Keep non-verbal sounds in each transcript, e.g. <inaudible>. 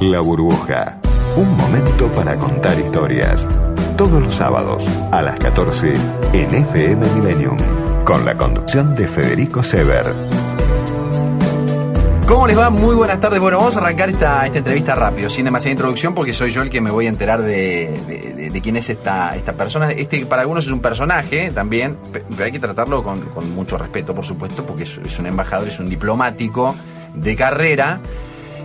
La Burbuja. Un momento para contar historias. Todos los sábados a las 14 en FM Millennium. Con la conducción de Federico Sever. ¿Cómo les va? Muy buenas tardes. Bueno, vamos a arrancar esta, esta entrevista rápido, sin demasiada introducción, porque soy yo el que me voy a enterar de, de- de- de quién es esta, esta persona. Este para algunos es un personaje también, pe- pero hay que tratarlo con, con mucho respeto, por supuesto, porque es, es un embajador, es un diplomático de carrera.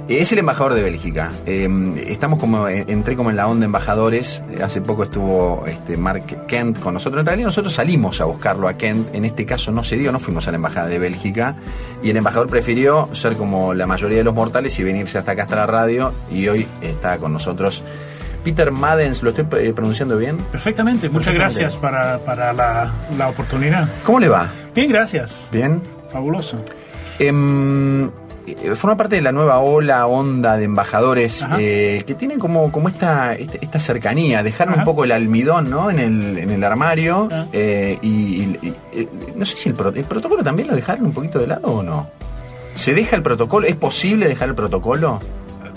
Es el embajador de Bélgica. Eh, estamos como, eh, entré como en la onda embajadores. Hace poco estuvo este Mark Kent con nosotros. En realidad nosotros salimos a buscarlo a Kent. En este caso no se dio, no fuimos a la embajada de Bélgica. Y el embajador prefirió ser como la mayoría de los mortales y venirse hasta acá, hasta la radio. Y hoy está con nosotros Peter Madens. ¿Lo estoy eh, pronunciando bien? Perfectamente, muchas Perfectamente. gracias para, para la, la oportunidad. ¿Cómo le va? Bien, gracias. ¿Bien? Fabuloso. Em, forma parte de la nueva ola, onda de embajadores eh, que tienen como, como esta, esta, esta cercanía, dejar un poco el almidón ¿no? en, el, en el armario. Ah. eh, y, y- y- eh, no sé si el, el protocolo también lo dejaron un poquito de lado o no. ¿Se deja el protocolo? ¿Es posible dejar el protocolo?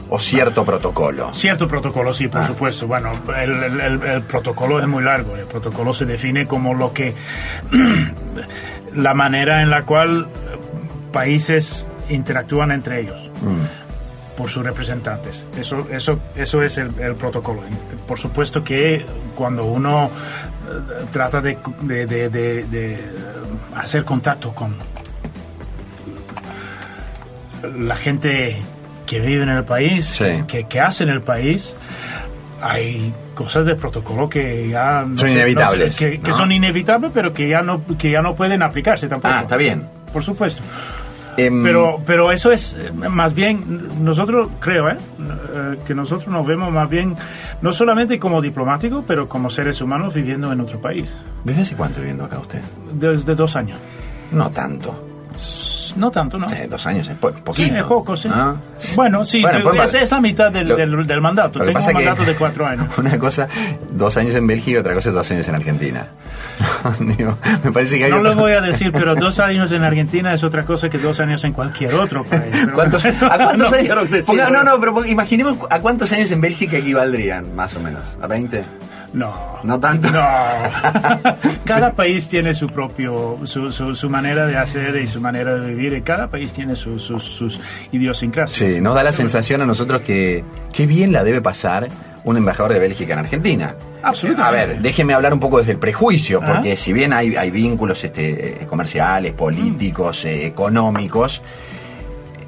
¿O cierto protocolo? Cierto protocolo, sí, por Ah. supuesto. Bueno, el, el- el- el protocolo es muy largo. El protocolo se define como lo que. <clears throat> la manera en la cual países interactúan entre ellos Mm. por sus representantes. Eso, eso, eso es el, el protocolo. Por supuesto que cuando uno eh, trata de, de- de- de- de hacer contacto con la gente que vive en el país, Sí. que, que hace en el país, hay cosas de protocolo que ya no Son sé- inevitables, no sé, que, son inevitables, pero que ya no que ya no pueden aplicarse tampoco. Ah, está bien. Por supuesto. Em, Pero, pero eso es eh, más bien, nosotros creo, ¿eh? Eh, que nosotros nos vemos más bien, no solamente como diplomáticos, pero como seres humanos viviendo en otro país. ¿Desde hace cuánto viviendo acá usted? Desde dos años. No tanto. No tanto, ¿no? Sí, dos años es po- Sí, poquito. es poco, sí. ¿no? Bueno, sí, Bueno, pues, es, es la mitad del, lo- del, del mandato. Tengo un mandato de cuatro años. <laughs> Una cosa, dos años en Bélgica otra cosa dos años en Argentina. <laughs> Digo, me parece que hay No otra- lo voy a decir, pero dos <laughs> años en Argentina es otra cosa que dos años en cualquier otro país. Pero ¿Cuántos, ¿A cuántos no años? decir, Ponga- no, no, pero imaginemos a cuántos años en Bélgica equivaldrían, más o menos. ¿A 20? No. No tanto. No. <laughs> Cada país tiene su propio, su, su, su manera de hacer y su manera de vivir. Y cada país tiene sus, sus, idiosincrasias. Sí, nos da la sensación a nosotros que qué bien la debe pasar un embajador de Bélgica en Argentina. Absolutamente. A ver, déjeme hablar un poco desde el prejuicio, porque si bien hay, hay vínculos este, eh, comerciales, políticos, eh, económicos,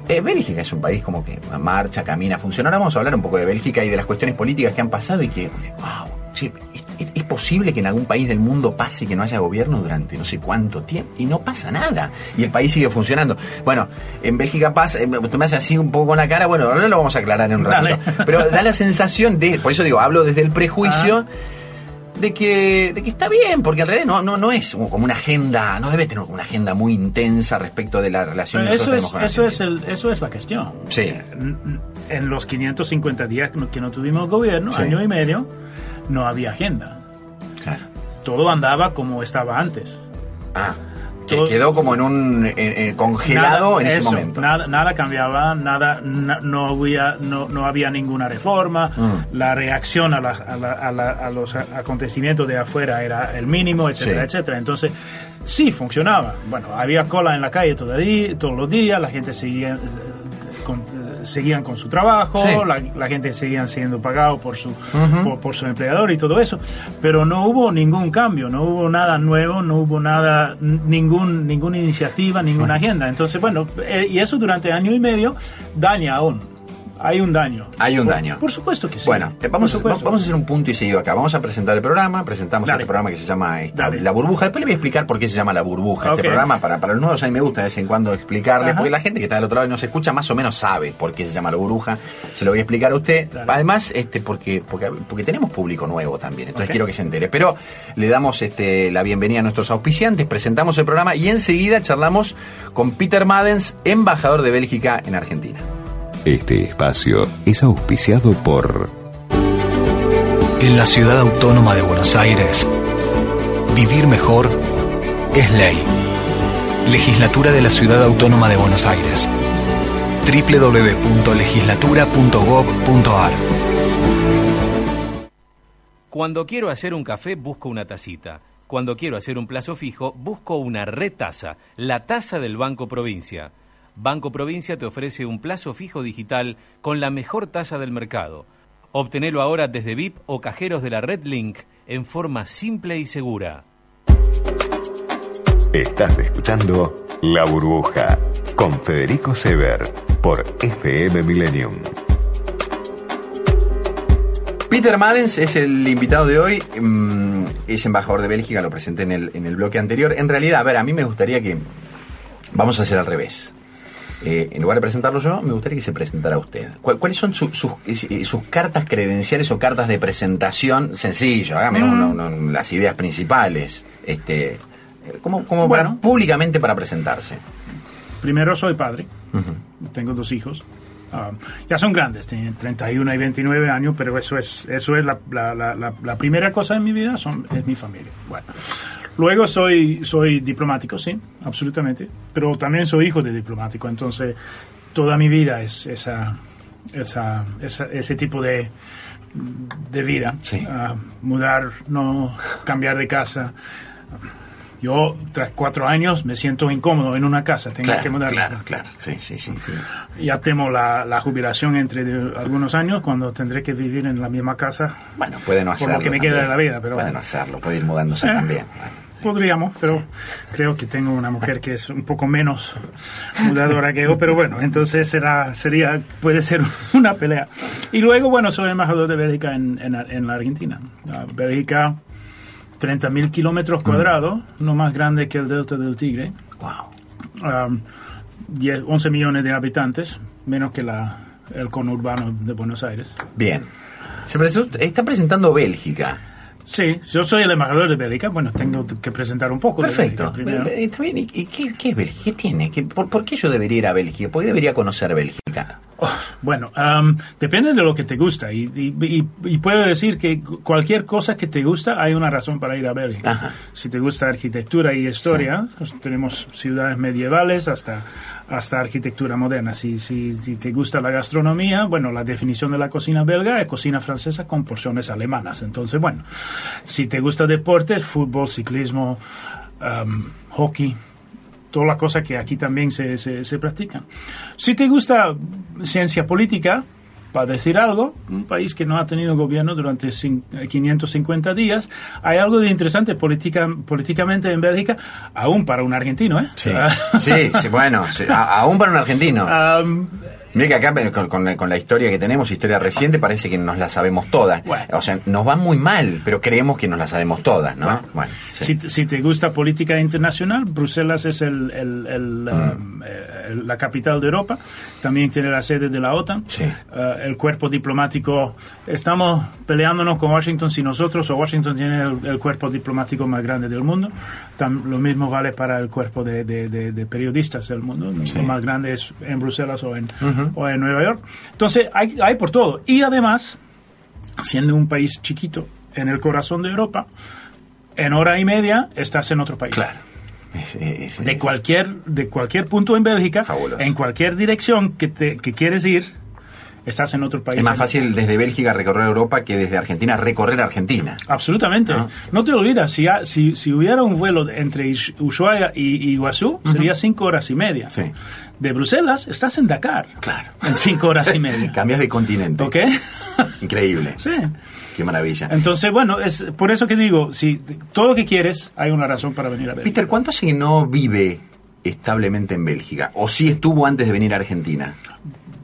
eh, Bélgica es un país como que marcha, camina, funciona. Ahora vamos a hablar un poco de Bélgica y de las cuestiones políticas que han pasado y que, wow, che, ¿es, posible que en algún país del mundo pase que no haya gobierno durante no sé cuánto tiempo y no pasa nada y el país sigue funcionando. Bueno, en Bélgica pasa, eh, usted me hace así un poco con la cara, bueno, ahora lo vamos a aclarar en un Dale. ratito. Pero da la sensación de, por eso digo, hablo desde el prejuicio de que, de que está bien, porque en realidad no, no, no es como una agenda, no debe tener una agenda muy intensa respecto de la relación que Eso es, eso, es el, eso es la cuestión. Sí. En, en los 550 días que no, que no tuvimos gobierno, Sí. año y medio, no había agenda. Claro. Todo andaba como estaba antes. Ah, que Todo- quedó como en un eh, eh, congelado Nada- en ese eso, momento. Nada, nada cambiaba, nada, na- no, había, no, no había ninguna reforma. Mm. La reacción a, la- a la- a la- a los acontecimientos de afuera era el mínimo, etcétera, Sí. etcétera. Entonces, sí funcionaba. Bueno, había cola en la calle día- todos los días, la gente seguía. eh, con- eh, seguían con su trabajo, Sí. la, la gente seguían siendo pagado por su, por, por su empleador y todo eso, pero no hubo ningún cambio, no hubo nada nuevo, no hubo nada, ningún, ninguna iniciativa, ninguna agenda. Entonces, bueno, eh, y eso durante año y medio daña aún. Hay un daño. Hay un Por- daño. Por supuesto que sí. Bueno, eh, vamos, a, supuesto. vamos a hacer un punto y seguido acá. Vamos a presentar el programa. Presentamos Dale. este programa que se llama esta- Dale. La Burbuja. Después le voy a explicar por qué se llama La Burbuja este programa. Para, para los nuevos, a mí me gusta de vez en cuando explicarles. Ajá. Porque la gente que está del otro lado y no se escucha más o menos sabe por qué se llama La Burbuja. Se lo voy a explicar a usted. Dale. Además, este porque, porque, porque tenemos público nuevo también. Entonces quiero que se entere. Pero le damos este, la bienvenida a nuestros auspiciantes. Presentamos el programa y enseguida charlamos con Peter Madens, embajador de Bélgica en Argentina. Este espacio es auspiciado por En la ciudad autónoma de Buenos Aires, vivir mejor es ley. Legislatura de la Ciudad Autónoma de Buenos Aires. www.legislatura.gov.ar Cuando quiero hacer un café, busco una tacita. Cuando quiero hacer un plazo fijo, busco una retasa, la tasa del Banco Provincia. Banco Provincia te ofrece un plazo fijo digital con la mejor tasa del mercado. Obtenelo ahora desde VIP o cajeros de la Red Link en forma simple y segura. Estás escuchando La Burbuja con Federico Sever por FM Millennium. Peter Madens es el invitado de hoy, mm, es embajador de Bélgica, lo presenté en el, en el bloque anterior. En realidad, a ver, a mí me gustaría que... Vamos a hacer al revés. Eh, en lugar de presentarlo yo, me gustaría que se presentara usted. ¿Cuál- ¿Cuáles son su- sus, sus cartas credenciales o cartas de presentación? Sencillo, hágame Mm. uno- uno- las ideas principales. Este, eh, como para- Bueno. públicamente para presentarse. Primero soy padre, tengo dos hijos. Ah, ya son grandes, tienen 31 y 29 años, pero eso es, eso es la, la- la- la- la primera cosa en mi vida, son, es mi familia. Bueno. Luego soy, soy diplomático, sí, absolutamente, pero también soy hijo de diplomático, entonces toda mi vida es esa, esa, esa- ese tipo de, de vida. Sí. Ah, mudar, no cambiar de casa. Yo, tras cuatro años, me siento incómodo en una casa, tengo que mudar. claro, claro. Sí, sí, sí. sí. Ya temo la, la jubilación entre de- algunos años cuando tendré que vivir en la misma casa. Bueno, puede no Por hacerlo. lo que me queda también. de la vida, pero Puede no hacerlo, puede ir mudándose Eh, también. Bueno. Podríamos, pero creo que tengo una mujer que es un poco menos mudadora que yo, pero bueno, entonces será, sería, puede ser <laughs> una pelea. Y luego, bueno, soy embajador de Bélgica en, en, en la Argentina. Ah, Bélgica, 30.000 kilómetros cuadrados, no más grande que el delta del Tigre. Wow. um, 10, 11 millones de habitantes, menos que la, el conurbano de Buenos Aires. Bien. Se presentó- está presentando Bélgica. Sí, yo soy el embajador de Bélgica, bueno, tengo que presentar un poco Perfecto. de Bélgica primero. Eh, Está bien. ¿Y qué, qué es Bélgica? ¿Qué tiene? ¿Qué- por, por qué yo debería ir a Bélgica? ¿Por qué debería conocer Bélgica? <laughs> Bueno, am, depende de lo que te gusta y, y- puedo decir que cu- cualquier cosa que te gusta hay una razón para ir a Bélgica. Ajá. Si te gusta arquitectura y historia, pues tenemos ciudades medievales hasta, hasta arquitectura moderna. Si, si, si te gusta la gastronomía, bueno, la definición de la cocina belga es cocina francesa con porciones alemanas. Entonces, bueno, si te gusta deportes, fútbol, ciclismo, am, hockey, todas las cosas que aquí también se, se, se practican. Si te gusta ciencia política, para decir algo, un país que no ha tenido gobierno durante cin- eh, 550 días, hay algo de interesante política, políticamente en Bélgica, aún para un argentino, ¿eh? Ah, sí, sí, bueno, sí, aún para un argentino. am, <laughs> Mira que acá con, con la- con la historia que tenemos, historia reciente, parece que nos la sabemos todas. Bueno. O sea, nos va muy mal, pero creemos que nos la sabemos todas, ¿no? Bueno, sí. Si, te- si te gusta política internacional, Bruselas es el, el- el, um, eh, el- la capital de Europa, también tiene la sede de la OTAN, Sí. Eh, el cuerpo diplomático, estamos peleándonos con Washington si nosotros o Washington tiene el, cuerpo diplomático más grande del mundo, Tam- lo mismo vale para el cuerpo de, de- de- de periodistas del mundo, lo más grande es en Bruselas o en, o en Nueva York. Entonces, hay, hay por todo. Y además, siendo un país chiquito en el corazón de Europa, en hora y media estás en otro país. Claro. Es- es- De cualquier, de cualquier punto en Bélgica, Fabuloso. en cualquier dirección que, te, que quieres ir, estás en otro país. es más fácil desde Bélgica recorrer Europa que desde Argentina recorrer Argentina. Absolutamente. No te olvidas, si, ha- si, si hubiera un vuelo entre Ushuaia y, y Iguazú, sería cinco horas y media. Sí. De Bruselas, estás en Dakar. Claro. En cinco horas y media. <laughs> Cambias de continente. ¿Ok? <laughs> Increíble. sí. Qué maravilla. Entonces, bueno, es por eso que digo, si todo lo que quieres, hay una razón para venir a ver. Peter, ¿cuánto hace que no vive establemente en Bélgica? ¿O sí estuvo antes de venir a Argentina?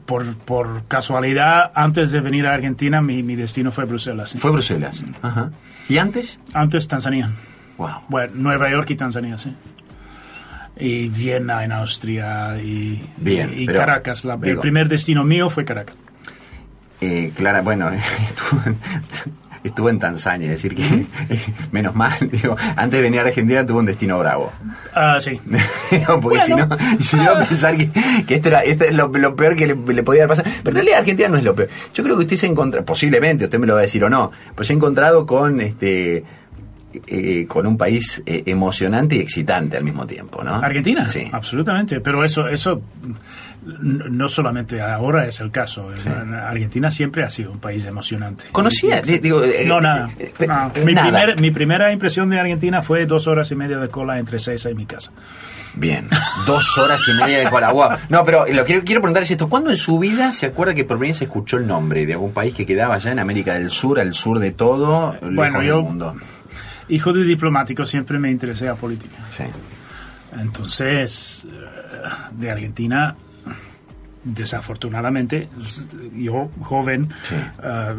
Por, por casualidad, antes de venir a Argentina, mi, mi destino fue Bruselas. sí. Fue Bruselas. Ajá. ¿Y antes? Antes Tanzania. Wow. Bueno, Nueva York y Tanzania, sí. Y Viena en Austria y, Bien, y pero, Caracas. La- el primer destino mío fue Caracas. Eh, Clara, bueno, <laughs> estuvo en, estuvo en Tanzania, es decir, que <laughs> menos mal, digo, antes de venir a Argentina tuvo un destino bravo. Ah, sí. Digo, <laughs> Porque si no, y si no iba a pensar que, que esto, era, esto es lo, lo peor que le, le podía pasado. Pero en realidad Argentina no es lo peor. Yo creo que usted se encontró, posiblemente, usted me lo va a decir o no, pues se ha encontrado con este eh, con un país eh, emocionante y excitante al mismo tiempo, ¿no? Argentina, Sí. absolutamente. Pero eso, eso no solamente ahora es el caso. Argentina siempre ha sido un país emocionante. ¿Conocía? Digo, eh, no, nada. eh, No. eh, Mi, nada. primer- mi primera impresión de Argentina fue dos horas y media de cola entre César y mi casa. Bien, dos horas y media de cola. No, pero lo que quiero preguntar es esto. ¿Cuándo en su vida se acuerda que por primera vez se escuchó el nombre de algún país que quedaba allá en América del Sur, al sur de todo, lejos Bueno, del yo- mundo? Hijo de diplomático, siempre me interesé a política. Sí. Entonces, eh, de Argentina, desafortunadamente, yo, joven, Sí. eh,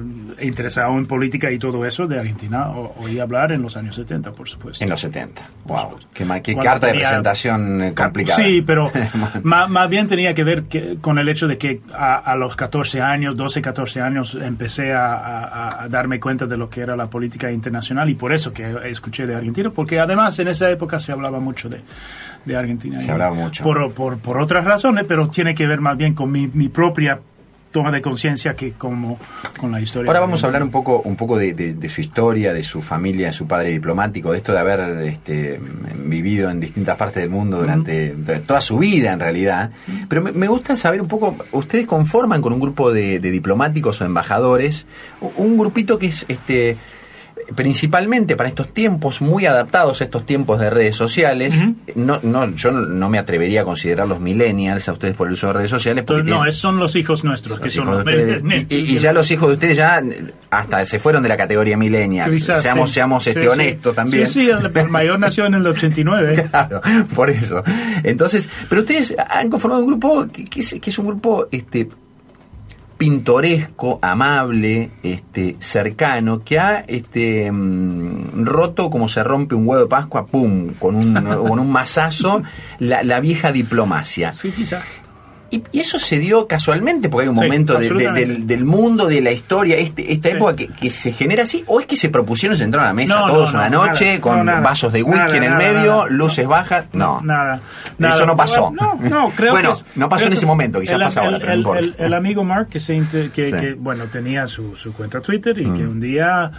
interesado en política y todo eso, de Argentina o- oí hablar en los años 70, por supuesto. En los 70. Wow. Qué, qué carta de tenía- presentación eh, complicada. Sí, pero <laughs> más, más bien tenía que ver que- con el hecho de que a, a los 14 años, 12, 14 años, empecé a, a- a darme cuenta de lo que era la política internacional y por eso que escuché de Argentina, porque además en esa época se hablaba mucho de, de Argentina. Se hablaba mucho. Por, por, por otras razones, pero tiene que ver más bien con mi, mi propia toma de conciencia que como con la historia. Ahora vamos a hablar un poco, un poco de, de- de su historia, de su familia, de su padre diplomático, de esto de haber este, vivido en distintas partes del mundo durante toda su vida en realidad. Pero me, me gusta saber un poco, ustedes conforman con un grupo de, de diplomáticos o embajadores, un grupito que es este principalmente para estos tiempos muy adaptados a estos tiempos de redes sociales no no yo no, no me atrevería a considerar los millennials a ustedes por el uso de redes sociales porque Entonces, no, tienen- son los hijos nuestros, que son los ustedes. y, y- y ya los hijos de ustedes ya hasta se fueron de la categoría millennials. Quizás, seamos sí. seamos este Sí, sí. honestos también. Sí, sí, el, el mayor nació en el 89. <laughs> Claro, por eso. Entonces, pero ustedes han conformado un grupo que, que es, que es un grupo este pintoresco, amable, este cercano, que ha este mm, roto como se rompe un huevo de Pascua, pum, con un, <laughs> con un mazazo, la, la vieja diplomacia. Sí, quizá. Y, y eso se dio casualmente, porque hay un Sí, momento de- de- absolutamente. del, del mundo, de la historia, este, esta Sí. época que, que se genera así, o es que se propusieron se entraron a la mesa No, todos no, una no, noche nada, con nada. vasos de whisky Nada, en el medio, luces bajas, no. Nada. Eso no pasó. No, no, <laughs> creo Bueno, que es- no pasó en ese momento, quizás el- pasa ahora, el- pero no importa. el- el amigo Mark que, se inter- que, Sí. que, bueno, tenía su, su cuenta Twitter y que un día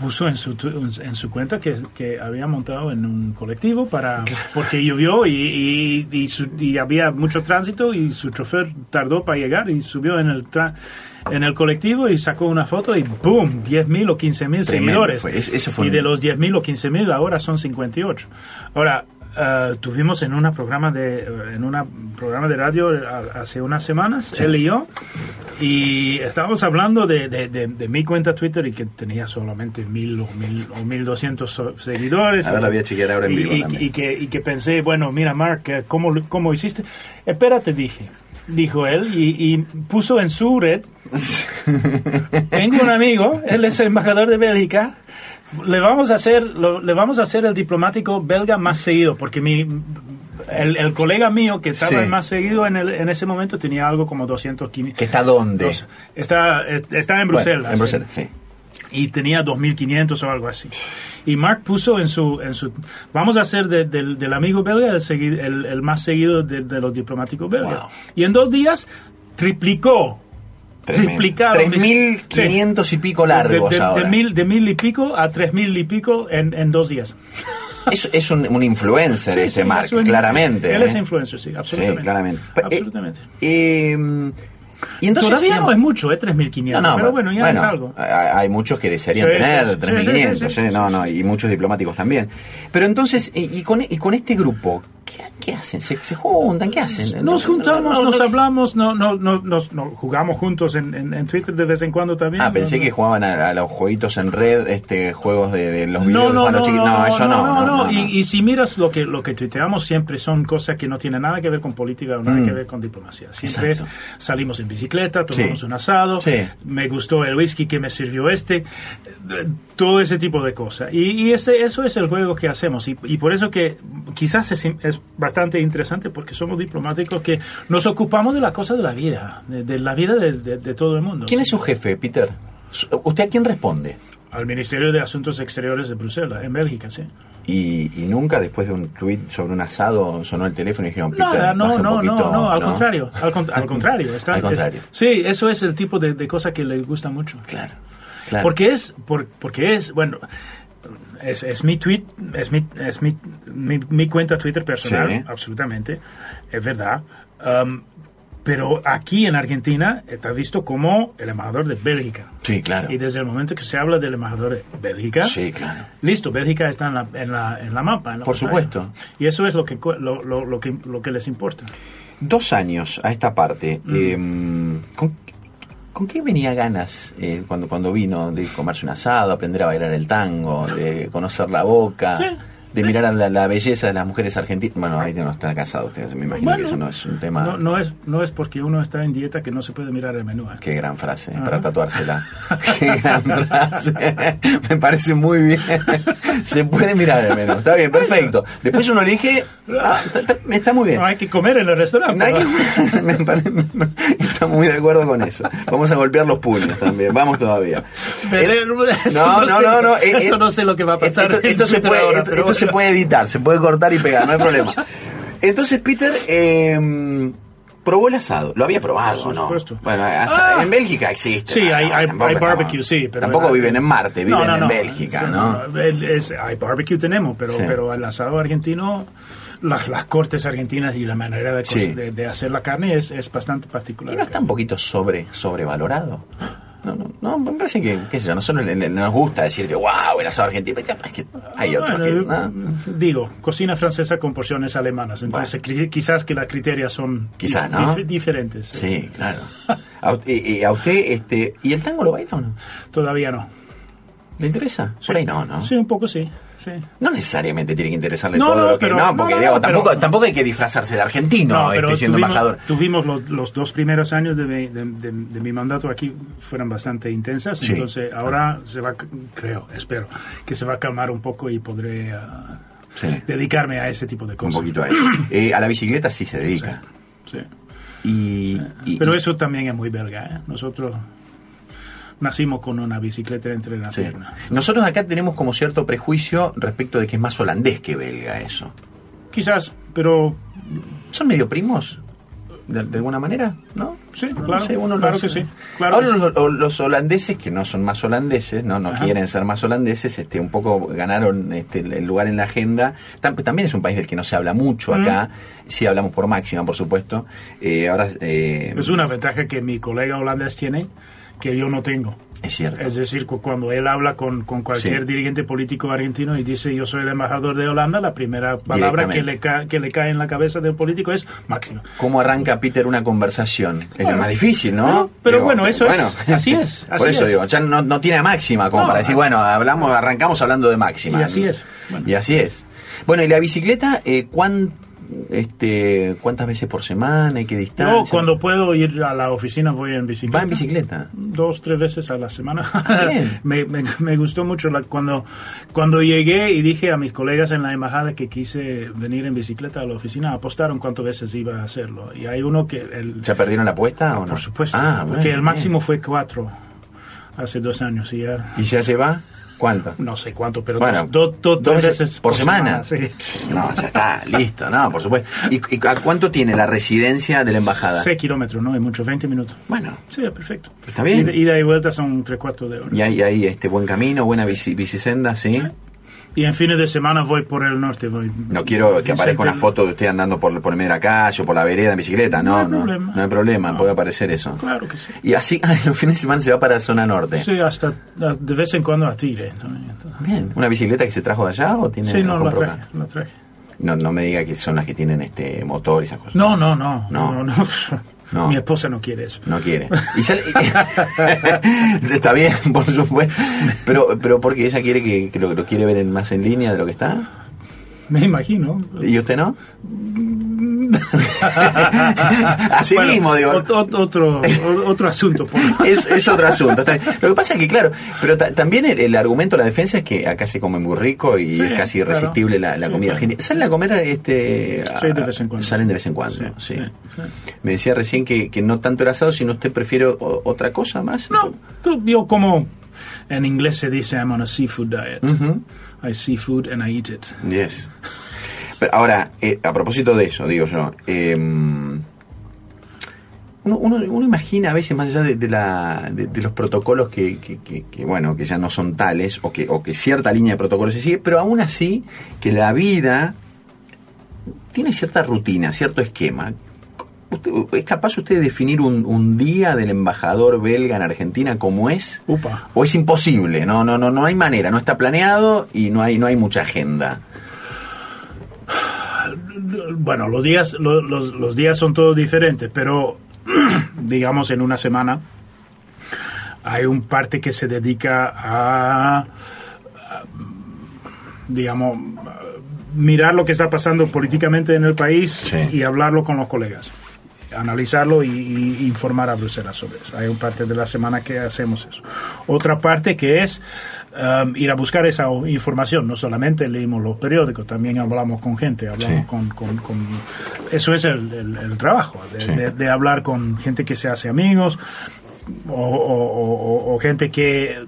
puso en su, en su cuenta que, que había montado en un colectivo para porque llovió y, y, y, su- y había mucho tránsito y su chofer tardó para llegar y subió en el tra- en el colectivo y sacó una foto y ¡boom! 10.000 o 15.000 Tremendo, seguidores. fue- es- eso fue y un- de los 10.000 o 15.000 ahora son 58. Ahora, eh, tuvimos en una programa de en una programa de radio eh, hace unas semanas, él y yo, y estábamos hablando de, de, de- de mi cuenta Twitter y que tenía solamente 1.000 o 1.000 o 1.200 so- seguidores. A ver, la voy a chequear ahora en Y- vivo y, y que, y que pensé, bueno, mira, Mark, eh, ¿cómo, cómo hiciste? Espérate, dije. Dijo él y, y puso en su red <laughs> tengo un amigo, él es el embajador de Bélgica. Le vamos a hacer, lo- le vamos a hacer el diplomático belga más seguido, porque mi el, el colega mío que estaba Sí. más seguido en, el- en ese momento tenía algo como 200 500. ¿Que está dónde? Dos- Está, está en Bueno, Bruselas. en Bruselas, sí. Y tenía 2.500 o algo así. Y Mark puso en su... En su vamos a hacer de- del, del amigo belga el, el, el más seguido de, de los diplomáticos belgas. Wow. Y en dos días triplicó. Triplicaron. 3.500 y pico largos de, de, ahora. de mil, de mil y pico a tres mil y pico en, en dos días. <laughs> Es, es un, un influencer Sí, ese sí, Mark, claramente. Él ¿eh? es influencer, sí, absolutamente. Sí, claramente. Eh, Absolutamente. eh, y entonces, Todavía no es mucho, ¿eh? 3.500. No, no, pero bueno, ya es algo. Hay, muchos que desearían Sí, tener sí, sí, 3.500, sí, sí, ¿eh? no, no, y muchos diplomáticos también. Pero entonces, y, con, y con este grupo, ¿qué, qué hacen? ¿Se, se juntan? ¿Qué hacen? Nos juntamos, No, no, nos no. hablamos, no, no, no, nos, no, jugamos juntos en, en, en Twitter de vez en cuando también. Ah, pensé que jugaban a, a los jueguitos en red, este juegos de, de los videos no, cuando no, chiquitos. no, eso no. no, no. Y, y si miras lo que lo que tuiteamos siempre son cosas que no tienen nada que ver con política o nada Mm. que ver con diplomacia. Siempre es, salimos en bicicleta, tomamos Sí. un asado, Sí. me gustó el whisky que me sirvió este, todo ese tipo de cosas. Y, y ese, eso es el juego que hacemos. Y, y por eso que quizás es, es bastante interesante porque somos diplomáticos que nos ocupamos de las cosas de la vida, de, de la vida de, de- de todo el mundo. ¿Quién es su jefe, Peter? ¿Usted a quién responde? Al Ministerio de Asuntos Exteriores de Bruselas, en Bélgica, sí. Y, y nunca después de un tweet sobre un asado sonó el teléfono y dijeron, Nada, no, no, poquito", no, no, al contrario, al, con- al <laughs> contrario. está- Al contrario. es- sí, eso es el tipo de, de cosa que le gusta mucho. Claro, claro. Porque es, por- porque es, bueno, es, es mi tweet, es mi, es mi, mi, mi cuenta Twitter personal, Sí. absolutamente, es verdad. Um, pero aquí en Argentina está visto como el embajador de Bélgica. Sí, claro. Y desde el momento que se habla del embajador de Bélgica, Sí, claro. listo, Bélgica está en la, en la, en la mapa. en la Por pantalla. supuesto. Y eso es lo que, lo, lo, lo que, lo que les importa. Dos años a esta parte. Mm. eh, ¿con, con qué venía ganas eh, cuando, cuando vino de comerse un asado, aprender a bailar el tango, de conocer la boca, Sí, de mirar a la, la belleza de las mujeres argentinas? Bueno, ahí no está casado usted, me imagino Bueno, que eso no es un tema. No, no es, no es porque uno está en dieta que no se puede mirar el menú. ¿eh? Qué gran frase, Ajá. para tatuársela. <laughs> Qué gran frase. Me parece muy bien. Se puede mirar el menú. Está bien, perfecto. Después uno elige. ah, está, muy bien. No hay que comer en el restaurante. No <laughs> Está muy de acuerdo con eso. Vamos a golpear los puños también. Vamos todavía. Pero Eh, <laughs> No, no no, no, eh, eso eh, no sé lo que va a pasar Esto, se puede, ahora, esto, pero esto se puede editar, se puede cortar y pegar, no hay problema. <laughs> Entonces, Peter, eh, probó el asado. Lo había probado, Por ¿no? supuesto. Bueno, Ah. en Bélgica existe. Sí, ¿no? hay, hay, Tampoco hay estamos- barbecue, sí. Pero Tampoco viven en Marte, viven en. Bélgica, Sí, ¿no? el- es- hay barbecue tenemos, pero, Sí. pero el asado argentino, las, las cortes argentinas y la manera de, co- Sí. de, de hacer la carne es, es bastante particular. ¿Y no está un poquito sobre, sobrevalorado? No, no, no, me parece que, qué sé yo, nosotros nos gusta decir que wow, el asado argentino, pero capaz que hay otros Bueno, que. Digo, cocina francesa con porciones alemanas, entonces quizás que las criterias son Quizás, dif- ¿no? dif- diferentes. Sí, claro. <laughs> A, y a usted, este, ¿y el tango lo baila o no? Todavía no. ¿Le interesa? Por ahí no, ¿no? Sí, un poco sí. sí. No necesariamente tiene que interesarle No, todo no, lo que pero- no, porque no, digamos, no, pero- tampoco, tampoco hay que disfrazarse de argentino pero este, siendo tuvimos, embajador. tuvimos los, los dos primeros años de mi, de, de- de mi mandato aquí fueron bastante intensas, Sí. entonces ahora se va, creo, espero, que se va a calmar un poco y podré ah, Sí, dedicarme a ese tipo de un cosas. poquito a eso. <clears throat> Eh, a la bicicleta sí se dedica. Sí. Y, y- Pero eso también es muy belga. ¿eh? Nosotros nacimos con una bicicleta entre las sí. piernas. Nosotros acá tenemos como cierto prejuicio respecto de que es más holandés que belga eso. Quizás, pero ¿Son medio primos? De, de alguna manera, ¿no? Sí, No claro, sé, uno claro los- que sí, claro Ahora que los, holandeses, que no son más holandeses, no, no Ajá. quieren ser más holandeses, este, un poco ganaron este, el lugar en la agenda. Tam- también es un país del que no se habla mucho acá. Sí hablamos por máxima, por supuesto. Eh, ahora eh, es una ventaja que mi colega holandés tiene que yo no tengo. es cierto. Es decir, cu- cuando él habla con, con cualquier Sí. dirigente político argentino y dice yo soy el embajador de Holanda, la primera palabra que le, ca- que le cae en la cabeza del político es máximo. ¿Cómo arranca Peter una conversación? Es lo Bueno, más difícil, ¿no? pero- pero bueno, eso es- <laughs> así es, por así eso es. digo, ya no, no tiene máxima como No, para decir, bueno, hablamos, arrancamos hablando de máxima. Y así es. Bueno. Y así es. Bueno, ¿y la bicicleta, eh, cuán- este, cuántas veces por semana? ¿Y qué distancia? Yo cuando puedo ir a la oficina voy en bicicleta. ¿Va en bicicleta? Dos, tres veces a la semana. <laughs> me, me, me gustó mucho la- cuando, cuando llegué y dije a mis colegas en la embajada que quise venir en bicicleta a la oficina, apostaron cuántas veces iba a hacerlo. Y hay uno que... El, ¿Ya perdieron la apuesta o no? por supuesto, Ah, porque bueno, el máximo bien. fue cuatro hace dos años y ya ¿Y ya lleva cuánto? no sé cuánto, pero Bueno, dos, dos- dos- tres veces por, semana. sí. <laughs> No, ya está, listo, no, por supuesto. ¿Y, y a cuánto tiene la residencia de la embajada? Seis kilómetros, ¿no? Es mucho, 20 minutos. Bueno, Sí, perfecto. Está bien. Ida, y vuelta son tres cuartos de hora. y hay ahí este buen camino, buena bici, bicisenda, ¿sí? Y en fines de semana voy por el norte. Voy, No quiero que aparezca una foto de usted andando por, por el medio de la calle o por la vereda en bicicleta, no, No hay no, problema. no hay problema, No. puede aparecer eso. Claro que sí. Y así, <laughs> los fines de semana se va para la zona norte. Sí, hasta de vez en cuando a Tigre también. Bien, ¿una bicicleta que se trajo de allá o tiene Sí, no, la traje, la traje. No, no me diga que son las que tienen este motor y esas cosas. No, no, no. No. No, no. <laughs> No. Mi esposa no quiere eso. No quiere. Y sale- <laughs> está bien, por supuesto. Pero, pero porque ella quiere que, que lo, lo quiere ver en- más en línea de lo que está. Me imagino. ¿Y usted no? <laughs> Así Bueno, mismo, digo. ot- ot- otro, otro asunto. por- Es, es otro asunto. Lo que pasa es que, claro, pero ta- también el, el argumento, la defensa es que acá se come muy rico y Sí, es casi claro. irresistible la, Sí, comida claro. argentina. ¿Salen a comer este, Sí, de vez en cuando. Salen de vez en cuando, Sí. Me decía recién que, que no tanto el asado, sino usted prefiere o- otra cosa más. No, yo como en inglés se dice I'm on a seafood diet. Ujú. I see food and I eat it. Yes. Pero ahora, eh, a propósito de eso, digo yo, eh, uno, uno, imagina a veces más allá de, la, de, los protocolos que, bueno que ya no son tales o que, o que cierta línea de protocolos se sigue, pero aún así que la vida tiene cierta rutina, cierto esquema. Usted- ¿Es capaz usted de definir un, un día del embajador belga en Argentina como es? Upa. ¿O es imposible? No, no, no, no hay manera, no está planeado y no hay, no hay mucha agenda. Bueno, los días, lo- los, los días son todos diferentes, pero <clears throat> digamos en una semana hay un parte que se dedica a, a, digamos, mirar lo que está pasando políticamente en el país Sí. y hablarlo con los colegas, analizarlo y, y informar a Bruselas sobre eso. Hay un parte de la semana que hacemos eso. Otra parte que es um, ir a buscar esa información. No solamente leímos los periódicos, también hablamos con gente, hablamos Sí. con, con- con- Eso es el, el- el trabajo, de, Sí. de- de hablar con gente que se hace amigos o, o- o- o gente que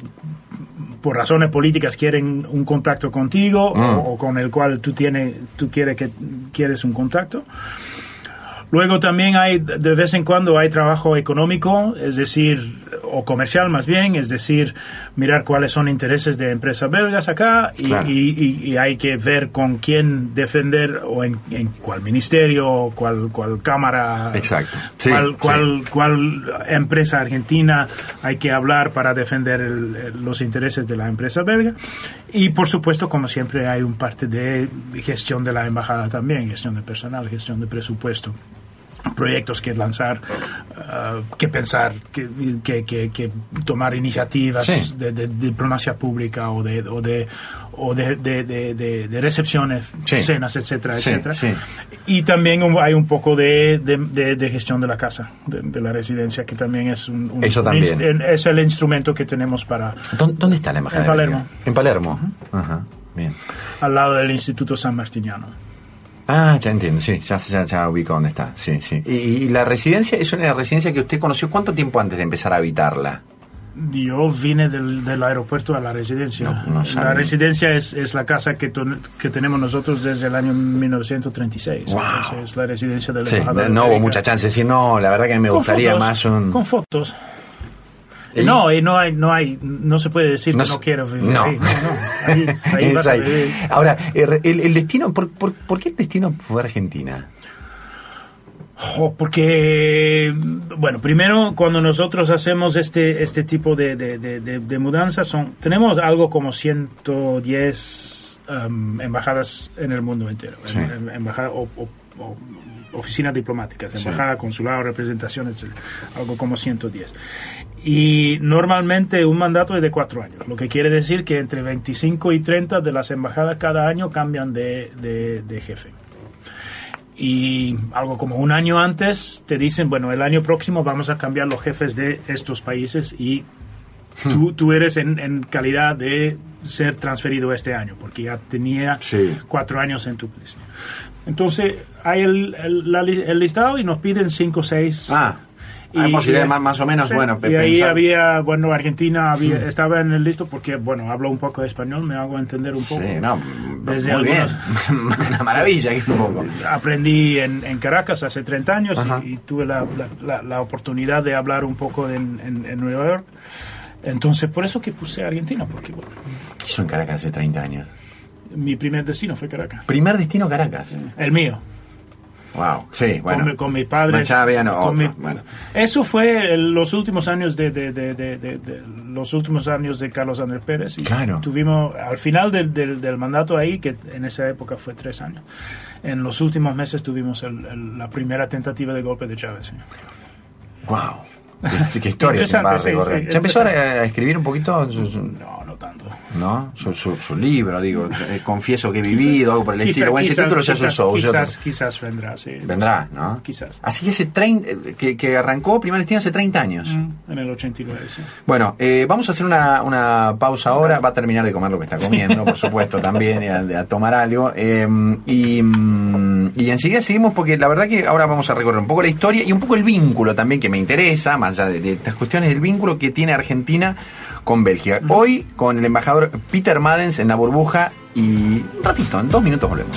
por razones políticas quieren un contacto contigo Mm. o, o con el cual tú tienes tú quieres que quieres un contacto Luego también hay, de vez en cuando hay trabajo económico, es decir, o comercial más bien, es decir, mirar cuáles son intereses de empresas belgas acá y, Claro. y- y- y hay que ver con quién defender o en, en cuál ministerio, cuál, cuál cámara, Exacto. Sí, cuál, sí. cuál, cuál empresa argentina hay que hablar para defender el- los intereses de la empresa belga. Y por supuesto, como siempre, hay un parte de gestión de la embajada también, gestión de personal, gestión de presupuesto proyectos que lanzar, ah, que pensar, que, que, que- que tomar iniciativas Sí. de, de diplomacia pública o de o de o de, de- recepciones, Sí. cenas, etcétera, Sí, etcétera. sí. Y también un- hay un poco de, de- gestión de la casa, de, la residencia, que también es un, un- Eso un también. inst- es el instrumento que tenemos para ¿Dónde, está la embajada? En Palermo. En Palermo. Bien. al lado del Instituto San Martiniano. Ah, ya entiendo, sí, ya, ya, ya ubico dónde está, sí, sí. Y, y la residencia es una residencia que usted conoció cuánto tiempo antes de empezar a habitarla? Yo vine del, del aeropuerto a la residencia. No, no sabía. la residencia es, es la casa que, que tenemos nosotros desde el año 1936. Wow. Es la residencia del Sí, no hubo mucha chance de decir, no, la verdad que me Con gustaría fotos, más un... Con fotos. ¿Y? No, y no hay, no hay, no se puede decir No que no quiero vivir no. ahí. No, no. Ahí, <laughs> a vivir. Ahora, el, el- destino, ¿por, por, por qué el destino fue Argentina? Porque, bueno, primero cuando nosotros hacemos este, este tipo de, de, de, mudanzas, son, tenemos algo como 110 um, embajadas en el mundo entero. Sí. Em- em- embajada o, o- o oficinas diplomáticas, Sí. embajada, consulado, representaciones, algo como 110. Y normalmente un mandato es de cuatro años, lo que quiere decir que entre 25 y 30 de las embajadas cada año cambian de, de- de jefe y algo como un año antes te dicen, bueno, el año próximo vamos a cambiar los jefes de estos países y tú, tú eres en, en calidad de ser transferido este año, porque ya tenía Sí. cuatro años en tu lista. Entonces, hay el, el, la el listado y nos piden cinco o seis. Ah, hay posibilidades más, más o menos, Sí, bueno, y ahí pensar- había, bueno, Argentina había, estaba en el listo porque, bueno, hablo un poco de español, me hago entender un poco. Sí, no, Desde muy bien. algunos- <laughs> Una maravilla, un poco. aprendí en, en Caracas hace 30 años y, y tuve la, la- la- la oportunidad de hablar un poco en, en- en Nueva York. Entonces, por eso que puse Argentina, porque bueno, ¿Qué hizo en Caracas hace 30 años? Mi primer destino fue Caracas. Primer destino Caracas. El mío. Wow, sí, bueno. con, con mis padres. Habían con mi- bueno. Eso fue los últimos años de, de- de- de- los últimos años de Carlos Andrés Pérez. Y Claro. Tuvimos al final del, del- del mandato ahí, que en esa época fue tres años. En los últimos meses tuvimos el- el- la primera tentativa de golpe de Chávez. sí. Wow. Qué, qué historia que va a sí, recorrer. sí, ¿Ya empezó a, escribir un poquito su- No, no tanto. ¿no? su, su- su libro? Digo, eh, confieso que he vivido, algo por el estilo. Bueno, ese título ya se usó. Quizás, quizás vendrá, sí. Vendrá, ¿no? Quizás. Así que hace 30, eh, que, que arrancó Primer Destino hace 30 años. Mm, En el 89, sí. Bueno, eh, vamos a hacer una, una pausa ahora. Va a terminar de comer lo que está comiendo, por supuesto, también, y a, a tomar algo. Eh, y, mm, y enseguida seguimos porque la verdad que ahora vamos a recorrer un poco la historia y un poco el vínculo también que me interesa, más allá de, de estas cuestiones, del vínculo que tiene Argentina con Bélgica. Hoy con el embajador Peter Madens en la burbuja y un ratito, en dos minutos volvemos.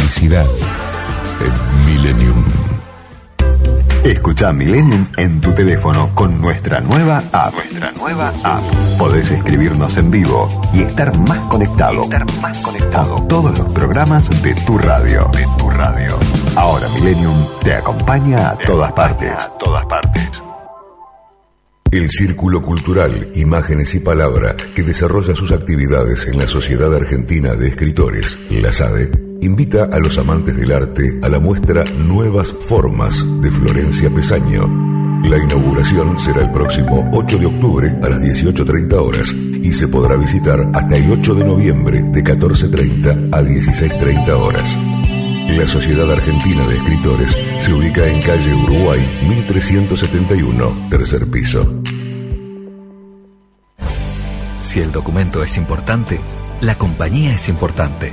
Publicidad en Millennium. Escucha Millennium en tu teléfono con nuestra nueva app. Nuestra nueva app. Podés escribirnos en vivo y estar más conectado. Estar más conectado. A todos los programas de tu radio. De tu radio. Ahora Millennium te acompaña a todas partes. A todas partes. El Círculo Cultural Imágenes y Palabra, que desarrolla sus actividades en la Sociedad Argentina de Escritores, la SADE, invita a los amantes del arte a la muestra Nuevas Formas de Florencia Pesaño. La inauguración será el próximo 8 de octubre a las 18.30 horas y se podrá visitar hasta el 8 de noviembre de 14.30 a 16.30 horas. La Sociedad Argentina de Escritores se ubica en calle Uruguay 1371, tercer piso. Si el documento es importante, la compañía es importante.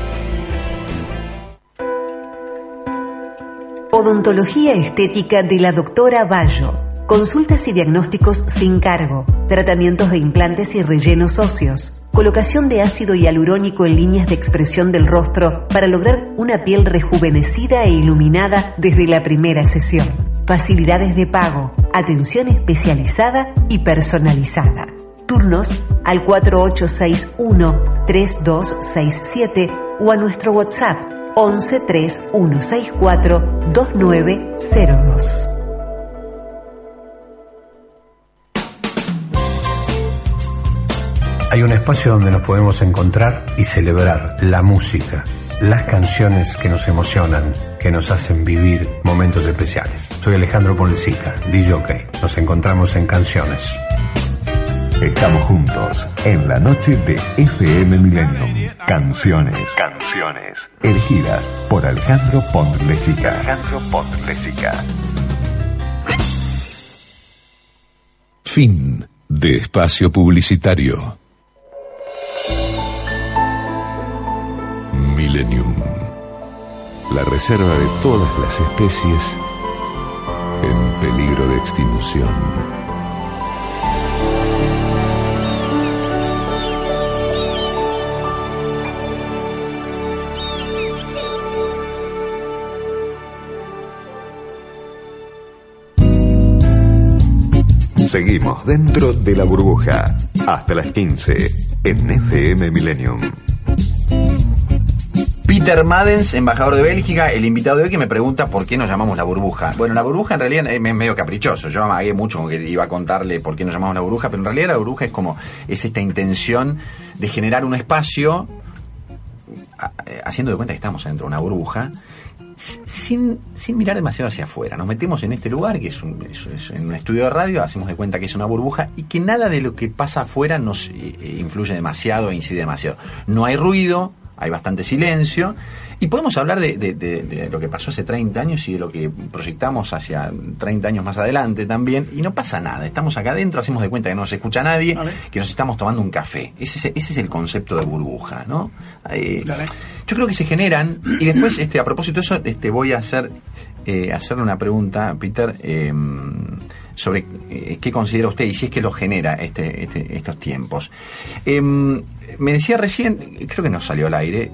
Odontología estética de la doctora Bayo. Consultas y diagnósticos sin cargo. Tratamientos de implantes y rellenos óseos. Colocación de ácido hialurónico en líneas de expresión del rostro para lograr una piel rejuvenecida e iluminada desde la primera sesión facilidades de pago, atención especializada y personalizada. Turnos al 4861-3267 o a nuestro WhatsApp 113164-2902. Hay un espacio donde nos podemos encontrar y celebrar la música las canciones que nos emocionan, que nos hacen vivir momentos especiales. Soy Alejandro Ponlecica, DJ. Nos encontramos en Canciones. Estamos juntos en la noche de FM Millennium. Canciones. Canciones. Elegidas por Alejandro Ponlecica. Alejandro Ponlecica. Fin de espacio publicitario. Millennium. La reserva de todas las especies en peligro de extinción. Seguimos dentro de la burbuja hasta las 15 en FM Millennium. Peter Madens, embajador de Bélgica, el invitado de hoy que me pregunta por qué nos llamamos la burbuja. Bueno, la burbuja en realidad es medio caprichoso. Yo amagué mucho con que iba a contarle por qué nos llamamos la burbuja, pero en realidad la burbuja es como, es esta intención de generar un espacio, eh, haciendo de cuenta que estamos dentro de una burbuja, sin, sin mirar demasiado hacia afuera. Nos metemos en este lugar, que es, un, en un estudio de radio, hacemos de cuenta que es una burbuja y que nada de lo que pasa afuera nos eh, eh, influye demasiado e incide demasiado. No hay ruido, hay bastante silencio, y podemos hablar de, lo que pasó hace 30 años y de lo que proyectamos hacia 30 años más adelante también, y no pasa nada, estamos acá adentro, hacemos de cuenta que no se escucha nadie, que nos estamos tomando un café. Ese es, ese es el concepto de burbuja, ¿no? Eh, yo creo que se generan, y después, este, a propósito de eso, este, voy a hacer, eh, hacerle una pregunta, Peter. Eh, sobre eh, qué considera usted y si es que lo genera este, este estos tiempos. Em, me decía recién, creo que no salió al aire,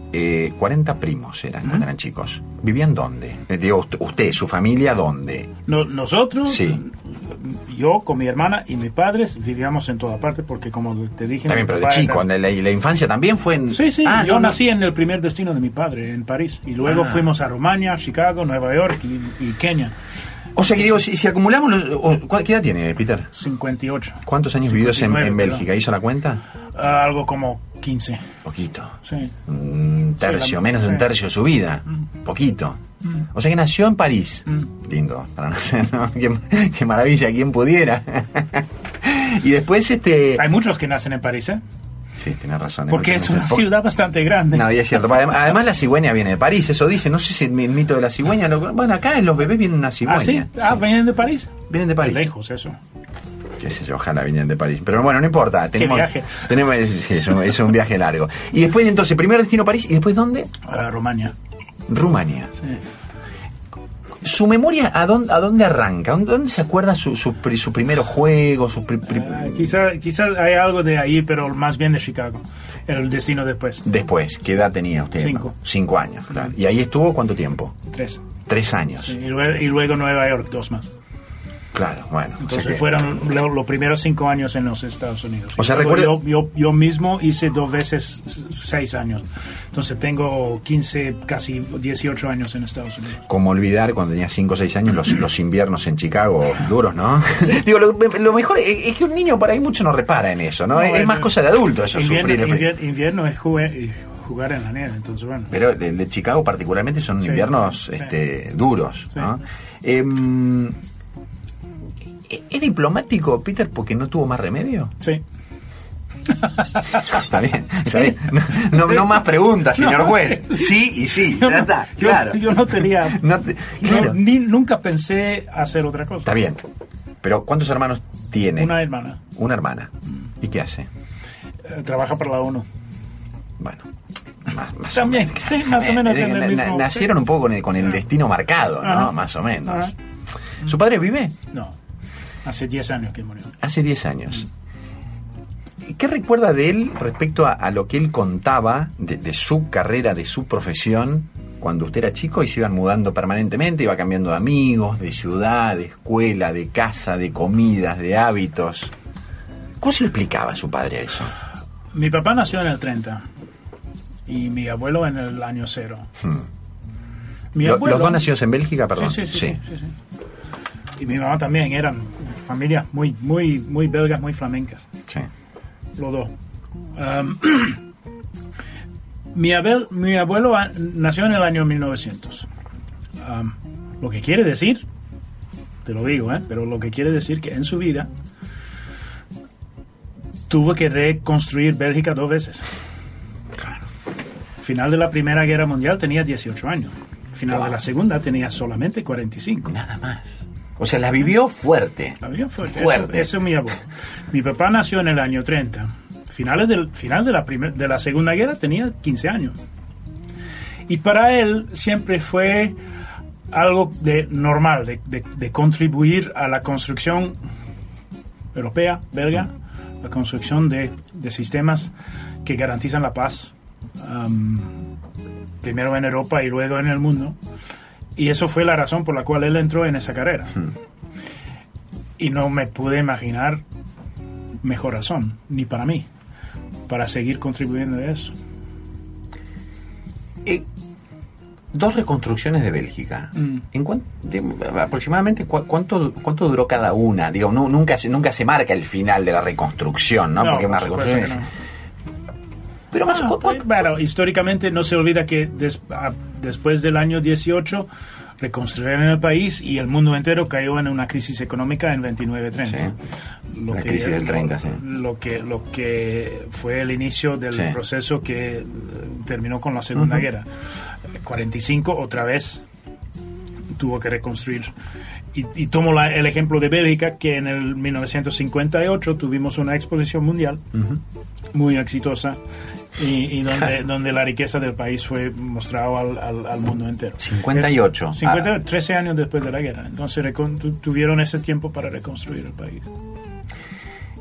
40 eh, primos eran cuando eran chicos. ¿Vivían dónde? Eh, digo, usted, su familia, ¿dónde? nosotros, sí. yo con mi hermana y mis padres vivíamos en toda parte porque como te dije... También, pero de chico, la, la, infancia también fue en... Sí, sí, ah, yo nací en el primer destino de mi padre, en París. Y luego ah. fuimos a Rumania, Chicago, Nueva York y Kenia. O sea que digo, si, acumulamos los, ¿Qué edad tiene, Peter? 58. ¿Cuántos años vivió en, Bélgica? ¿Hizo la cuenta? Ah, algo como 15. Poquito. Sí. Un tercio, menos de un tercio de su vida. Mm. Poquito. Mm. O sea que nació en París. Mm. Lindo, para no ser, ¿no? Qué, maravilla, quien pudiera. <laughs> y después este... Hay muchos que nacen en París, ¿eh? Sí, tiene razón. Porque es una ciudad bastante grande. No, y es cierto. Además, la cigüeña viene de París, eso dice. No sé si el mito de la cigüeña. bueno, acá en los bebés viene una cigüeña. ¿Ah, sí? Ah, ¿vienen de París? Vienen de París. lejos eso. Qué sé yo, ojalá vinieran de París. Pero bueno, no importa. Tenemos, viaje. Tenemos, sí, es, un, es un viaje largo. Y después, entonces, primer destino París. ¿Y después dónde? A Rumania. Rumania. Sí. ¿Su memoria a dónde, a dónde arranca? ¿Dónde, se acuerda su, su, su primer juego? Su pri- pri- Ah, quizá, quizá hay algo de ahí, pero más bien de Chicago. El destino después. Después, ¿qué edad tenía usted? Cinco. Cinco años, claro. ¿Y ahí estuvo cuánto tiempo? Tres. Tres años. Sí, y, luego, y luego Nueva York, dos más. Claro, bueno. o sea Entonces que- fueron lo- los primeros cinco años en los Estados Unidos. O sea, yo, yo, yo mismo hice dos veces seis años. Entonces tengo 15, casi 18 años en Estados Unidos. Como olvidar cuando tenía 5 o 6 años los, los inviernos en Chicago duros, ¿no? <laughs> Digo, lo, lo mejor es, que un niño por ahí mucho no repara en eso, ¿no? No, es, más cosa de adulto eso, invierno, sufrir el frío. invier- invierno es jugar en la nieve, entonces bueno. Pero el de Chicago particularmente son Sí, inviernos sí. este, duros. ¿no? Em, ¿Es diplomático, Peter, porque no tuvo más remedio? Sí. <laughs> Está bien, está bien. No, no- no más preguntas, señor juez. Sí y sí, <laughs> ya no- está, claro. Yo no tenía. No te- no, claro. ni- nunca pensé hacer otra cosa. Está bien. Pero ¿cuántos hermanos tiene? Una hermana. Una hermana. ¿Y qué hace? eh, trabaja para la ONU. Bueno, más, más También, sí, más o menos Eh, en el mismo. na- Nacieron un poco con el, con el destino marcado, ¿no? Ajá. Más o menos. Ajá. ¿Su padre vive? No. Hace 10 años que murió. Hace 10 años. ¿Qué recuerda de él respecto a, a lo que él contaba de, de su carrera, de su profesión, cuando usted era chico y se iban mudando permanentemente, iba cambiando de amigos, de ciudad, de escuela, de casa, de comidas, de hábitos? ¿Cómo se lo explicaba a su padre eso? Mi papá nació en el 30 y mi abuelo en el año cero. Mi Lo- abuelo, ¿Los dos nacidos en Bélgica, perdón? Sí, sí, sí, sí, sí, sí. Y mi mamá también eran familias muy, muy, muy belgas, muy flamencas. Sí. Los dos. Um, <clears throat> mi, abel- mi abuelo nació en el año 1900. Um, lo que quiere decir, te lo digo, ¿eh? pero lo que quiere decir que en su vida tuvo que reconstruir Bélgica dos veces. Final de la Primera Guerra Mundial tenía 18 años. Final de la Segunda tenía solamente 45. Nada más. O sea, la vivió fuerte. La vida fuerte. Fuerte. Eso, eso es mi abuelo. Mi papá nació en el año 30. Finales del, final de la, primer- de la Segunda Guerra tenía 15 años. Y para él siempre fue algo de normal, de, de- de contribuir a la construcción europea, belga, la construcción de, de sistemas que garantizan la paz, primero en Europa y luego en el mundo. Y eso fue la razón por la cual él entró en esa carrera. Y no me pude imaginar mejor razón, ni para mí, para seguir contribuyendo a eso. Eh, dos reconstrucciones de Bélgica. Mm. ¿En de- aproximadamente cu- cuánto, cuánto duró cada una? Digo, nu- nunca, se, nunca se marca el final de la reconstrucción, ¿no? No, Porque una por reconstrucción es... Pero más Ah, bueno, históricamente no se olvida que des- ah, después del año 18 reconstruyeron el país y el mundo entero cayó en una crisis económica en 29-30. Lo La que- crisis del 30, sí. Lo que, lo que fue el inicio del Sí. proceso que eh, terminó con la Segunda Ujú. Guerra. 45 otra vez tuvo que reconstruir. Y, y tomo la- el ejemplo de Bélgica, que en el 1958 tuvimos una exposición mundial muy exitosa y, y donde, <laughs> donde la riqueza del país fue mostrado al, al- al mundo entero. 58. Es- 50, 13 años después de la guerra. Entonces tuvieron ese tiempo para reconstruir el país.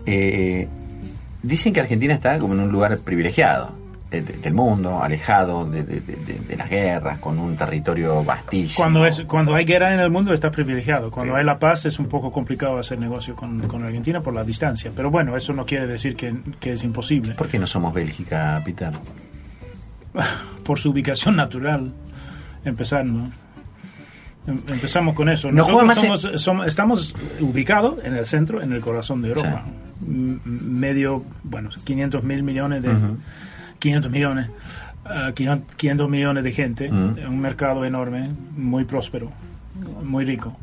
Eh, dicen que Argentina está como en un lugar privilegiado de- del mundo, alejado de, de- las guerras, con un territorio vastísimo. Cuando, es, cuando hay guerra en el mundo está privilegiado. Cuando hay la paz es un poco complicado hacer negocio con, con Argentina por la distancia. Pero bueno, eso no quiere decir que, que es imposible. ¿Por qué no somos Bélgica, Peter? <laughs> Por su ubicación natural. Empezar, ¿no? Em- Empezamos con eso. No juega Nosotros más somos- somos- estamos ubicados en el centro, en el corazón de Europa. Medio, bueno, 500 mil millones de... 500 millones. ah, 500 500 millones de gente. Ujú. Un mercado enorme, muy próspero, muy rico.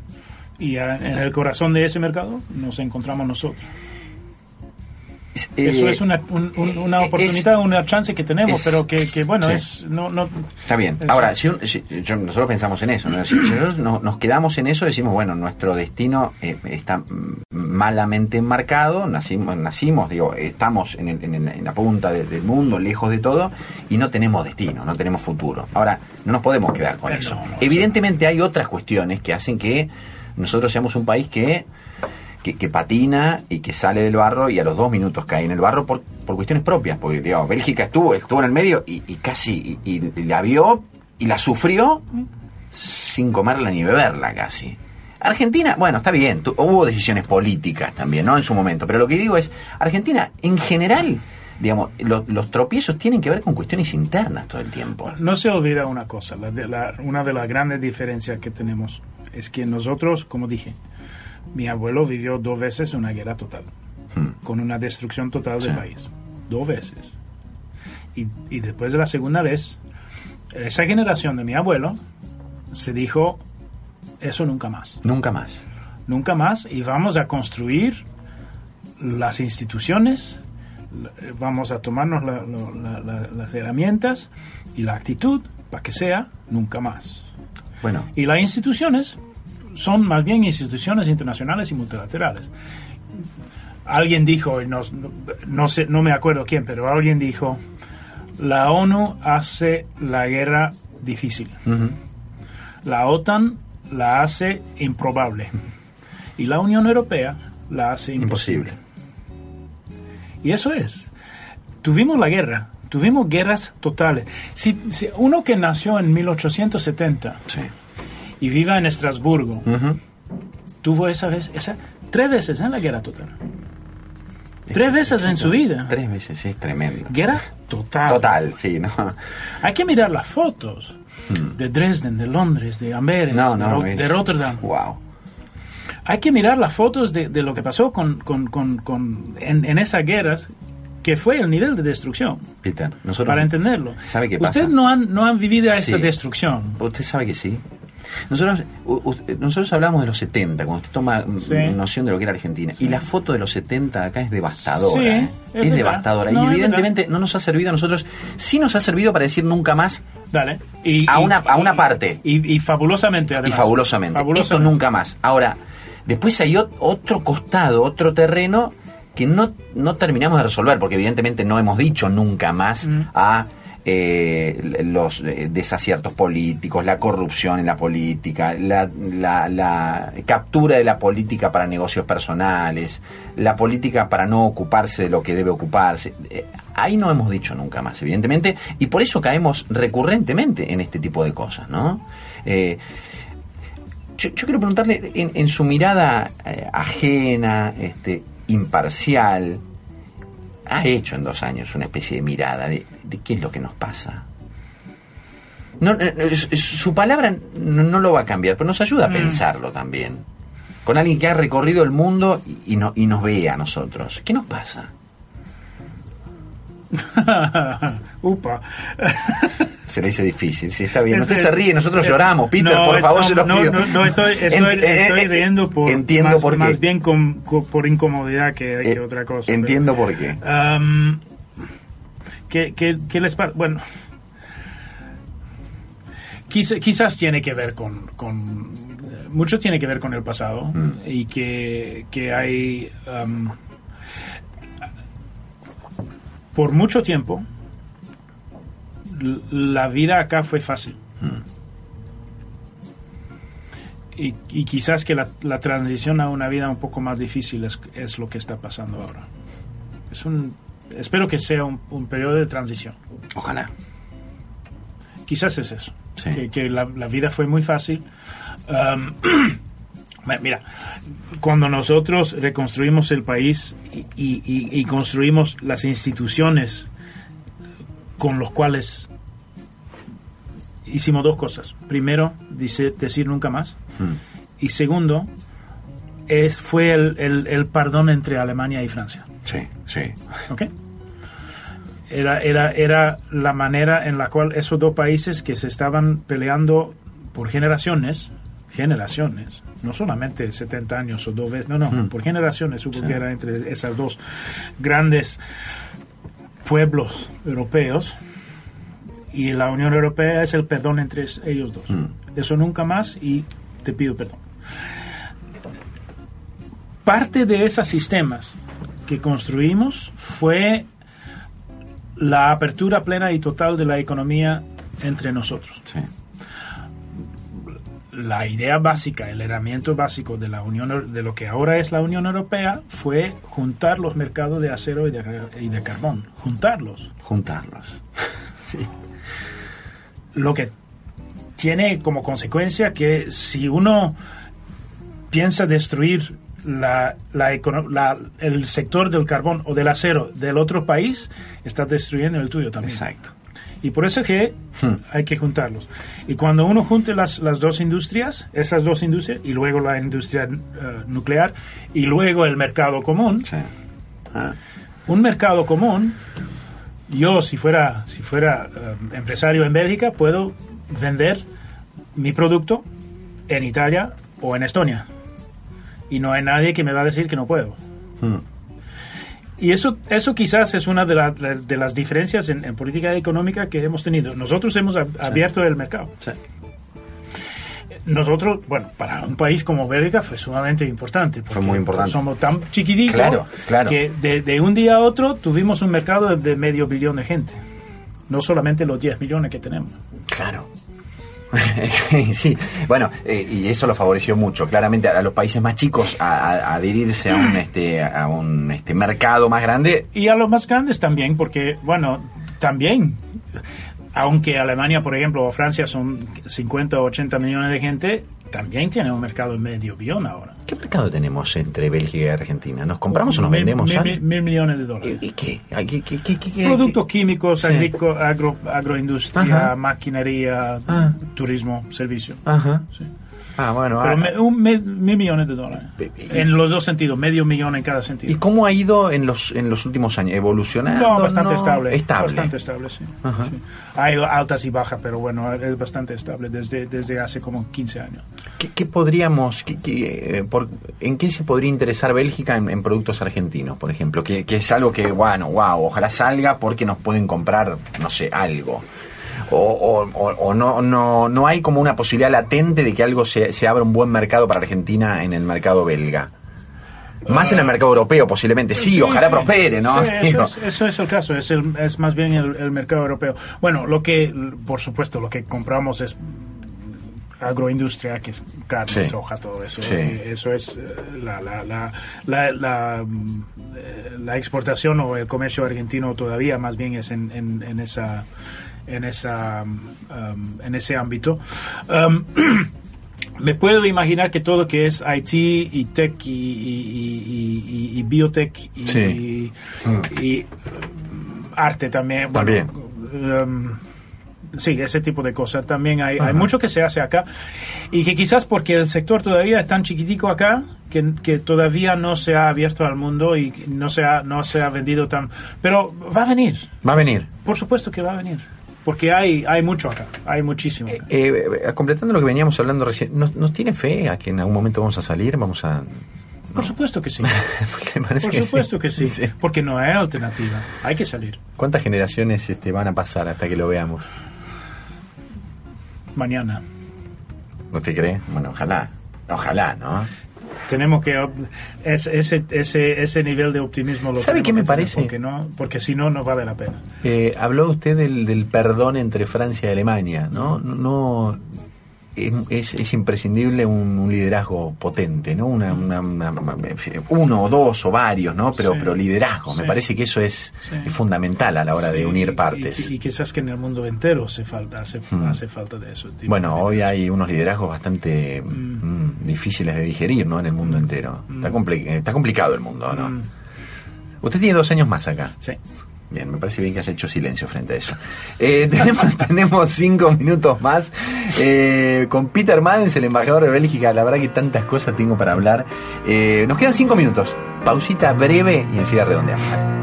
Y en el corazón de ese mercado nos encontramos nosotros. Eso es una, una oportunidad, una chance que tenemos, pero que, que bueno, es no, no, Está bien. Ahora, si, nosotros pensamos en eso, Si, nosotros nos quedamos en eso, decimos, bueno, nuestro destino eh, está malamente enmarcado, nacimos, nacimos digo, estamos en, en, la punta del mundo, lejos de todo, y no tenemos destino, no tenemos futuro. Ahora, no nos podemos quedar con eso. Evidentemente hay otras cuestiones que hacen que nosotros seamos un país que que, patina y que sale del barro y a los dos minutos cae en el barro por, por cuestiones propias, porque digamos, Bélgica estuvo, estuvo en el medio y, casi y, la vio y la sufrió sin comerla ni beberla casi. Argentina, bueno, está bien, hubo decisiones políticas también, ¿no? En su momento, pero lo que digo es, Argentina en general, digamos, los tropiezos tienen que ver con cuestiones internas todo el tiempo. No se olvida una cosa, una de las grandes diferencias que tenemos es que nosotros, como dije, mi abuelo vivió dos veces una guerra total, hmm. con una destrucción total del país. Dos veces. Y, y, después de la segunda vez, esa generación de mi abuelo se dijo, eso nunca más. Nunca más. Nunca más. Y vamos a construir las instituciones, vamos a tomarnos las herramientas y la actitud para que sea nunca más. Bueno. Y las instituciones son más bien instituciones internacionales y multilaterales. Alguien dijo, no, no, sé, no me acuerdo quién, pero alguien dijo, la ONU hace la guerra difícil. La OTAN la hace improbable. Y la Unión Europea la hace imposible. Y eso es. Tuvimos la guerra, tuvimos guerras totales. Si, uno que nació en 1870 y viva en Estrasburgo, tuvo esa vez, esa, tres veces en la guerra total. Tres veces en su vida. Tres veces, es tremendo. Guerra total. Total, sí, ¿no? Hay que mirar las fotos hmm. de Dresden, de Londres, de Amberes, de, Rotterdam. Wow. Hay que mirar las fotos de, lo que pasó con, con, con, en, en, esas guerras, que fue el nivel de destrucción. Peter, nosotros... Para entenderlo. ¿Sabe qué pasa? Usted no han, no han vivido esa destrucción. Usted sabe que sí. Nosotros, nosotros hablamos de los 70, cuando usted toma noción de lo que era Argentina. Y la foto de los 70 acá es devastadora. ¿eh? es, devastadora. y evidentemente no nos ha servido a nosotros. Sí nos ha servido para decir nunca más. Dale. Y, a, una, a una parte. Y, fabulosamente, además. Y fabulosamente. Esto nunca más. Ahora, después hay otro costado, otro terreno que no, no terminamos de resolver, porque evidentemente no hemos dicho nunca más mm. a eh, los eh, desaciertos políticos, la corrupción en la política, la, captura de la política para negocios personales, la política para no ocuparse de lo que debe ocuparse. Eh, ahí no hemos dicho nunca más, evidentemente, y por eso caemos recurrentemente en este tipo de cosas, ¿no? yo, quiero preguntarle, en, en su mirada ajena, este, imparcial, ha hecho en dos años una especie de mirada de, qué es lo que nos pasa. No, eh, su palabra no, lo va a cambiar, pero nos ayuda a mm. pensarlo también. Con alguien que ha recorrido el mundo y, no, y nos ve a nosotros. ¿Qué nos pasa? <laughs> Upa. se le dice difícil, si está bien. Usted se ríe, nosotros lloramos, Peter, por favor, se lo pido. No, estoy, estoy, eh, riendo por, entiendo por qué. más bien por incomodidad que, otra cosa. Entiendo por qué. ¿qué, les pasa? Bueno, quizás, tiene que ver con, mucho tiene que ver con el pasado mm. y que, que hay por mucho tiempo la vida acá fue fácil. Mm. Y, quizás que la, transición a una vida un poco más difícil es, lo que está pasando ahora. Es un, espero que sea un, periodo de transición. Ojalá. Quizás es eso. Que, la, vida fue muy fácil. <clears throat> mira, cuando nosotros reconstruimos el país y, construimos las instituciones con los cuales hicimos dos cosas. Primero, dice, decir nunca más. Hmm. Y segundo, es, fue el, el, perdón entre Alemania y Francia. Sí, sí. ¿Ok? Era, era, era la manera en la cual esos dos países que se estaban peleando por generaciones, generaciones, no solamente 70 años o dos veces, no, no, Mm. por generaciones hubo guerra entre esas dos grandes pueblos europeos y la Unión Europea es el perdón entre ellos dos. Mm. Eso nunca más y te pido perdón. Parte de esos sistemas que construimos fue la apertura plena y total de la economía entre nosotros. Sí. La idea básica, el herramiento básico de la Unión de lo que ahora es la Unión Europea fue juntar los mercados de acero y de, y de carbón, juntarlos. Juntarlos. <laughs> Lo que tiene como consecuencia que si uno piensa destruir la, la- el sector del carbón o del acero del otro país, está destruyendo el tuyo también. Exacto. Y por eso es que hay que juntarlos. Y cuando uno junte las, las dos industrias, esas dos industrias, y luego la industria eh, nuclear, y luego el mercado común, Sí. Ah, un mercado común, yo si fuera, si fuera eh, empresario en Bélgica, puedo vender mi producto en Italia o en Estonia. Y no hay nadie que me va a decir que no puedo. mm, Y eso, eso quizás es una de, la- de las diferencias en, en política económica que hemos tenido. Nosotros hemos ab- abierto el mercado. sí. Nosotros, bueno, para un país como Bélgica fue sumamente importante. porque muy importante. Somos tan chiquititos Claro, claro. que de, de un día a otro tuvimos un mercado de, de medio billón de gente. No solamente los 10 millones que tenemos. Claro. <laughs> sí, bueno, eh, y eso lo favoreció mucho, claramente a los países más chicos a, a- a adherirse a un este a un este mercado más grande. Y a los más grandes también, porque, bueno, también, aunque Alemania, por ejemplo, o Francia son 50 o 80 millones de gente, también tiene un mercado medio billón ahora. ¿Qué mercado tenemos entre Bélgica y Argentina? ¿Nos compramos o nos Mil- vendemos? Mil, algo? mil- mil millones de dólares. ¿Y, qué? Ay, ¿Qué, qué, qué, qué- qué- Productos químicos, Sí. agrico- agro- agroindustria, Ajá. maquinaria, Ah. turismo, servicio. Ajá. Sí. Ah, bueno. Pero ah, me- un me- mil millones de dólares. Y- En los dos sentidos, medio millón en cada ¿Y sentido. cómo ha ido en los en los últimos años? ¿Evolucionando? No, bastante ¿No? estable. Estable. Bastante estable, sí. Sí. Hay altas y bajas, pero bueno, es bastante estable desde, desde hace como 15 años. ¿Qué, qué podríamos, qué- qué, eh, por- en qué se podría interesar Bélgica en, en productos argentinos, por ejemplo? Que, que es algo que, bueno, wow, ojalá salga porque nos pueden comprar, no sé, algo. O, o- no, no, no hay como una posibilidad latente de que algo se, se abra un buen mercado para Argentina en el mercado belga. Más en el mercado europeo, posiblemente. Sí, ojalá prospere, ¿no? Sí, eso, es, eso es el caso, es, el- es más bien el, el mercado europeo. Bueno, lo que, por supuesto, lo que compramos es agroindustria, que es carne, Sí. soja, todo eso. Sí. Eso es eh, la, la, la, la, la, eh, la exportación o el comercio argentino todavía más bien es en, en, en esa en esa um, en ese ámbito. Um, <clears throat> me puedo imaginar que todo que es IT y tech y, y, y- biotech y, Sí. y, y, um, arte también. bueno, También. um, sí, ese tipo de cosas. También hay, hay mucho que se hace acá y que quizás porque el sector todavía es tan chiquitico acá que, que todavía no se ha abierto al mundo y no se ha, no se ha vendido tan... Pero va a venir, Va a venir. por supuesto que va a venir. Porque hay, hay mucho acá, hay muchísimo. acá. Eh, eh, completando lo que veníamos hablando recién, ¿nos, nos tiene fe a que en algún momento vamos a salir? Vamos a... Por supuesto que sí. <laughs> ¿Le parece Por que supuesto sí? que sí. Porque no hay alternativa. Hay que salir. ¿Cuántas generaciones este, van a pasar hasta que lo veamos? Mañana. ¿No te cree? Bueno, ojalá. Ojalá, ¿no? Tenemos que... es- ese, ese, ese nivel de optimismo lo ¿Sabe qué me parece? Porque, no, porque si no, no vale la pena. Eh, habló usted del, del perdón entre Francia y Alemania. No, no- es, es imprescindible un, un liderazgo potente, ¿no? Una, una- una- uno o dos o varios, ¿no? Pero, Sí. pero liderazgo. Me parece que eso es, Sí. fundamental a la hora de unir y- partes. Y, y quizás que en el mundo entero hace falta, hace, Mm. hace falta de eso. Bueno, de hoy hay unos liderazgos bastante mm, difíciles de digerir, ¿no? En el mundo entero. Está, compli- está complicado el mundo, ¿no? Mm, Usted tiene dos años más acá. sí. Bien, me parece bien que haya hecho silencio frente a eso. Eh, <laughs> tenemos, tenemos cinco minutos más eh, con Peter Madens, el embajador de Bélgica. La verdad que tantas cosas tengo para hablar. Eh, nos quedan cinco minutos. Pausita breve y enseguida redondeamos.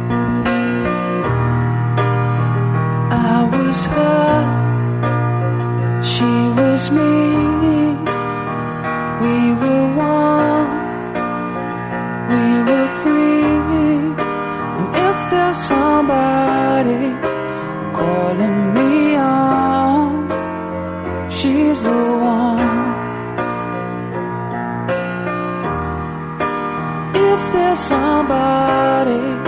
Me. We were one, we somebody calling me on, she's the one. If there's somebody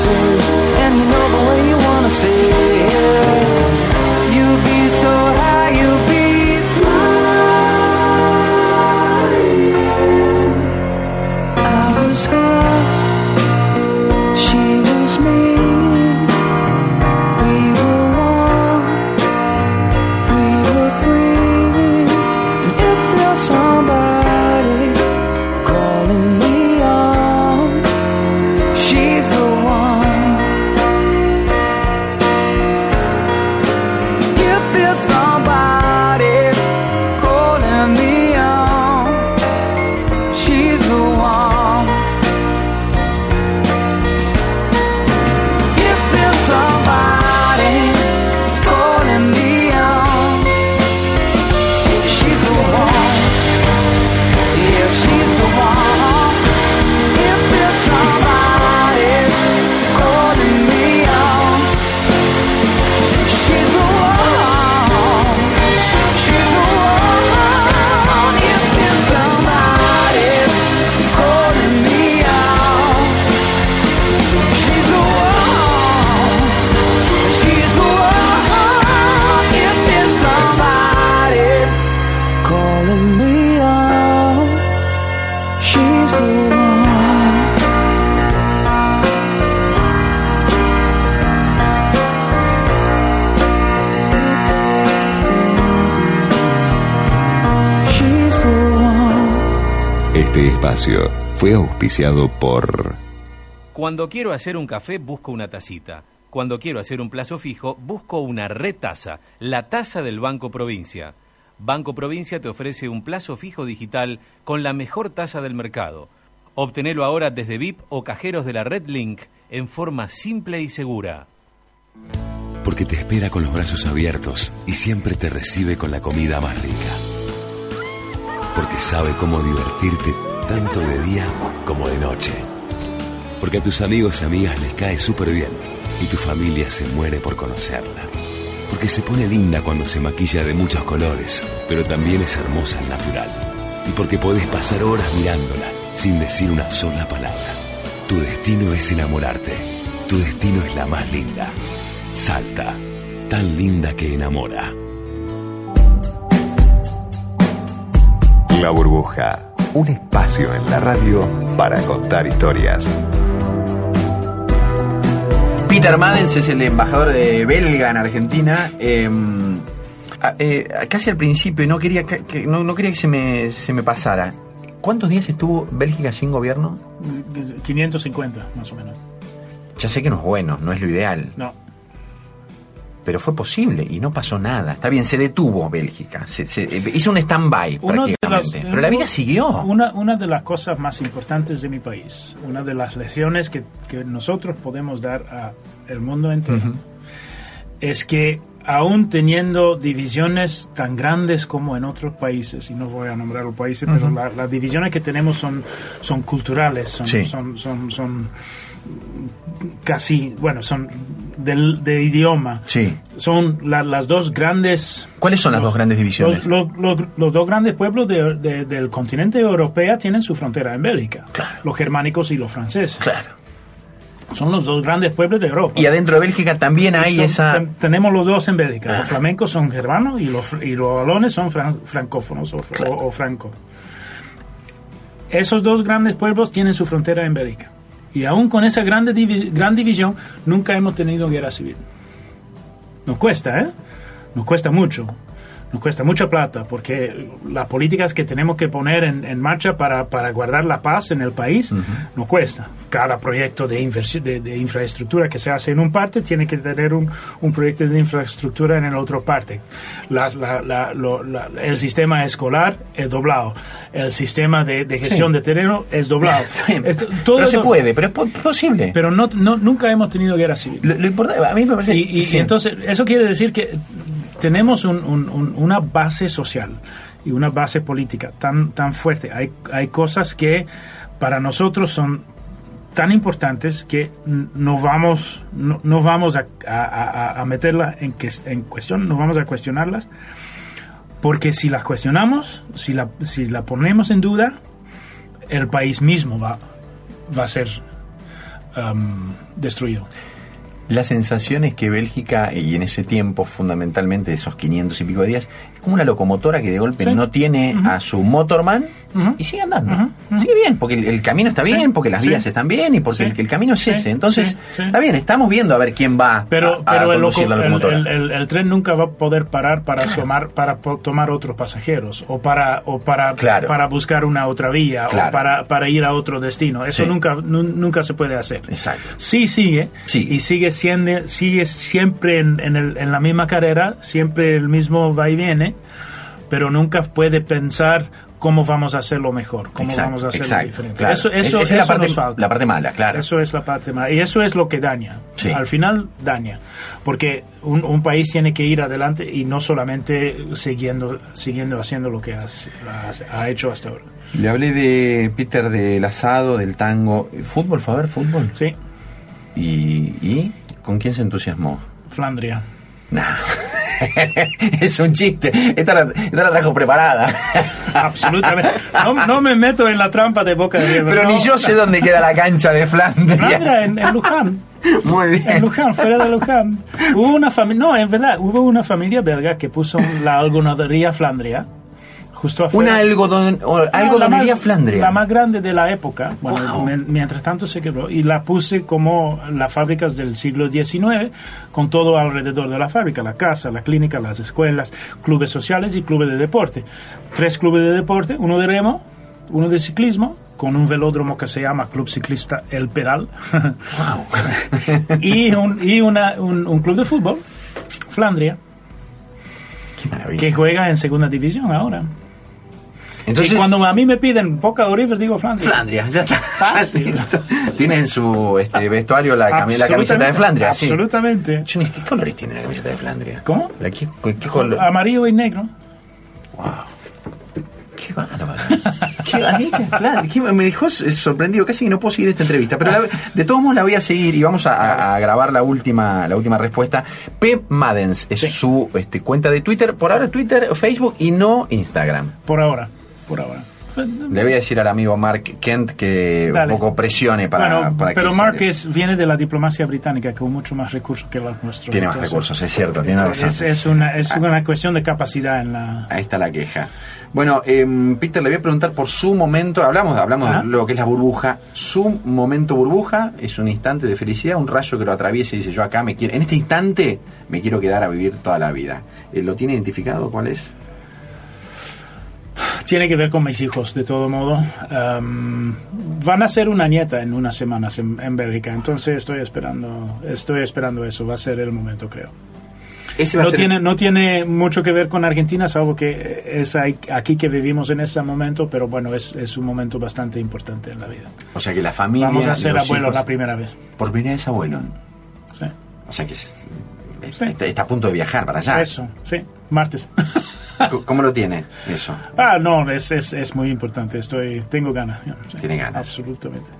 soon. Auspiciado por Cuando quiero hacer un café, busco una tacita. Cuando quiero hacer un plazo fijo, busco una retaza, la taza del Banco Provincia. Banco Provincia te ofrece un plazo fijo digital con la mejor tasa del mercado. Obtenelo ahora desde VIP o cajeros de la Red Link en forma simple y segura. Porque te espera con los brazos abiertos y siempre te recibe con la comida más rica. Porque sabe cómo divertirte tanto de día como de noche. Porque a tus amigos y amigas les cae súper bien y tu familia se muere por conocerla. Porque se pone linda cuando se maquilla de muchos colores, pero también es hermosa al natural. Y porque podés pasar horas mirándola sin decir una sola palabra. Tu destino es enamorarte. Tu destino es la más linda. Salta, tan linda que enamora. La Burbuja, un espacio en la radio para contar historias. Peter Madens es el embajador de belga en Argentina. Eh, a- eh, casi al principio, y no quería que, que- no, no quería que se me, se me pasara. ¿Cuántos días estuvo Bélgica sin gobierno? 550, más o menos. Ya sé que no es bueno, no es lo ideal, No. Pero fue posible y no pasó nada. Está bien, se detuvo Bélgica, se, se- eh, hizo un stand-by prácticamente, las- pero la vida siguió. Una, una de las cosas más importantes de mi país, una de las lecciones que, que nosotros podemos dar al mundo entero, es que aún teniendo divisiones tan grandes como en otros países, y no voy a nombrar los países, pero la- las divisiones que tenemos son, son culturales, son, Sí. son, son, son casi, bueno, son del, de idioma. Sí. Son la- las dos grandes ¿Cuáles son las dos grandes divisiones? los, los- los- los dos grandes pueblos de- de- del continente europeo tienen su frontera en Bélgica. Los germánicos y los franceses. Claro. Son los dos grandes pueblos de Europa. Y adentro de Bélgica también hay esa... ten- tenemos los dos en Bélgica. Ah. Los flamencos son germanos y los, y los son fran- francófonos o, o- o franco. Esos dos grandes pueblos tienen su frontera en Bélgica. Y aún con esa grande gran división, nunca hemos tenido guerra civil. Nos cuesta, ¿eh? Nos cuesta mucho. Nos cuesta mucha plata porque las políticas que tenemos que poner en, en marcha para, para guardar la paz en el país nos cuesta. Cada proyecto de, de, de infraestructura que se hace en un parte tiene que tener un, un proyecto de infraestructura en el otro parte. La- la- la- lo- la- el sistema escolar es doblado. El sistema de, de gestión Sí. de terreno es doblado. <laughs> Esto- pero se puede, pero es po- posible. Pero no, no- nunca hemos tenido guerra civil. Lo, lo importante, a mí me parece... Y, y- sí. y entonces, eso quiere decir que tenemos un- un- un- una base social y una base política tan, tan fuerte. Hay, hay cosas que para nosotros son tan importantes que no vamos, no, no vamos a, a- a- a meterlas en, que- en cuestión, no vamos a cuestionarlas, porque si las cuestionamos, si la, si la ponemos en duda, el país mismo va, va a ser um, destruido. La sensación es que Bélgica, y en ese tiempo, fundamentalmente, esos 500 y pico de días, es como una locomotora que de golpe Sí. no tiene a su motorman y sigue andando. Sigue bien, porque el, el camino está bien, porque las Sí. vías están bien y porque el, el camino es Sí. ese. Entonces, está bien, estamos viendo a ver quién va Pero, a, a pero el, conducir la locomotora. el- tren nunca va a poder parar para tomar para tomar otros pasajeros o para o para Claro. para buscar una otra vía Claro. o para, para ir a otro destino. Eso nunca nu- nunca se puede hacer. Exacto. Sí sigue Sí. y sigue siendo sigue siempre en, en, el- en la misma carrera, siempre el mismo va y viene, pero nunca puede pensar cómo vamos a hacerlo mejor, cómo Exacto, vamos a hacerlo exacto, diferente. claro. Eso, Es- eso, esa es la eso parte- nos falta. la parte mala, claro. Eso es la parte mala. Y eso es lo que daña. Sí. Al final daña. Porque un, un país tiene que ir adelante y no solamente siguiendo, siguiendo haciendo lo que has- ha, ha hecho hasta ahora. Le hablé de Peter del asado, del tango. ¿Fútbol? ¿Fue a ver fútbol? Sí, ¿Y, y con quién se entusiasmó? Flandria. Nah. <laughs> <laughs> es un chiste. Esta la, esta la trajo preparada. <laughs> Absolutamente. No, no me meto en la trampa de Boca de River. Pero no. ni yo sé dónde queda la cancha de Flandria. Flandria en, en Luján. Muy En bien. Luján, fuera de Luján. Hubo una familia, no, en verdad, hubo una familia belga que puso la algodonería Flandria. Justo afuera. Una algodón, o- No, la algodonería más- Flandria. La más grande de la época. Bueno, Wow. me- mientras tanto se quebró. Y la puse como las fábricas del siglo XIX, con todo alrededor de la fábrica: la casa, la clínica, las escuelas, clubes sociales y clubes de deporte. Tres clubes de deporte: uno de remo, uno de ciclismo, con un velódromo que se llama Club Ciclista El Pedal. <laughs> y un, y una- un, un club de fútbol, Flandria, que juega en segunda división ahora. Entonces, y cuando a mí me piden Boca o River, digo Flandria. Flandria, ya está. Fácil. <laughs> Tiene en su este, vestuario la, la camiseta de Flandria, sí. Absolutamente. Ni- ¿Qué colores tiene la camiseta de Flandria? ¿Cómo? La- ¿Qué, qué color? Amarillo y negro. Wow. Qué bárbaro. Qué bárbaro. Me dejó sorprendido. Casi que no puedo seguir esta entrevista. Pero la- de todos modos la voy a seguir y vamos a, a- a grabar la última, la última respuesta. P. Madens es Sí. su este, cuenta de Twitter. Por ahora Twitter, Facebook y no Instagram. Por ahora. Por ahora. Le voy a decir al amigo Mark Kent que Dale. un poco presione para, bueno, para que pero. Mark es- viene de la diplomacia británica con mucho más recursos que los nuestros. Tiene más recursos, es cierto, tiene es, razón. es- es una, es una cuestión de capacidad en la... Ahí está la queja. Bueno, em, Peter, le voy a preguntar por su momento, hablamos, hablamos Ah. de lo que es la burbuja, su momento burbuja es un instante de felicidad, un rayo que lo atraviesa y dice, yo acá me quiero, en este instante me quiero quedar a vivir toda la vida. Eh, ¿Lo tiene identificado? ¿Cuál es? Tiene que ver con mis hijos, de todo modo. Am, van a ser una nieta en unas semanas en, en Bélgica, entonces estoy esperando, estoy esperando eso. Va a ser el momento, creo. Ese va a No ser- tiene, no tiene mucho que ver con Argentina, salvo que es aquí que vivimos en ese momento, pero bueno, es, es un momento bastante importante en la vida. O sea que la familia... Vamos a ser los abuelos la primera vez. Por primera vez abuelo. Sí. O sea que es- está, está a punto de viajar para allá. Eso, sí, martes. <laughs> ¿Cómo lo tiene eso? ah, no, es, es, es muy importante, estoy, tengo ganas. sí. Tiene ganas. Absolutamente.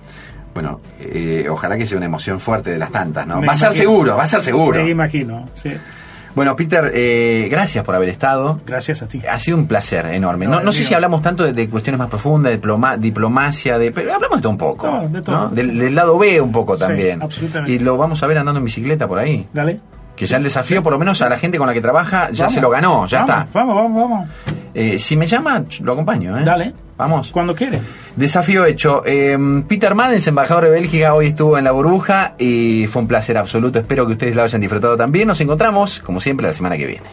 Bueno, eh, ojalá que sea una emoción fuerte de las tantas, ¿no? Me va a ser imagino. seguro, va a ser seguro. Me imagino, sí. Bueno, Peter, eh, gracias por haber estado. Gracias a ti. Ha sido un placer enorme. No, No, es no sé mío. si hablamos tanto de, de cuestiones más profundas, diploma- diplomacia, de, pero hablamos de todo un poco. No, de todo. Del, del lado B un poco Sí, también. absolutamente. Y lo vamos a ver andando en bicicleta por ahí. Dale. Que ya el desafío, por lo menos a la gente con la que trabaja, ya Vamos. se lo ganó, ya Vamos, está. Vamos, vamos, vamos. Eh, si me llama, lo acompaño. ¿eh? Dale. Vamos. Cuando quiere. Desafío hecho. Eh, Peter Madens, embajador de Bélgica, hoy estuvo en la burbuja y fue un placer absoluto. Espero que ustedes lo hayan disfrutado también. Nos encontramos, como siempre, la semana que viene.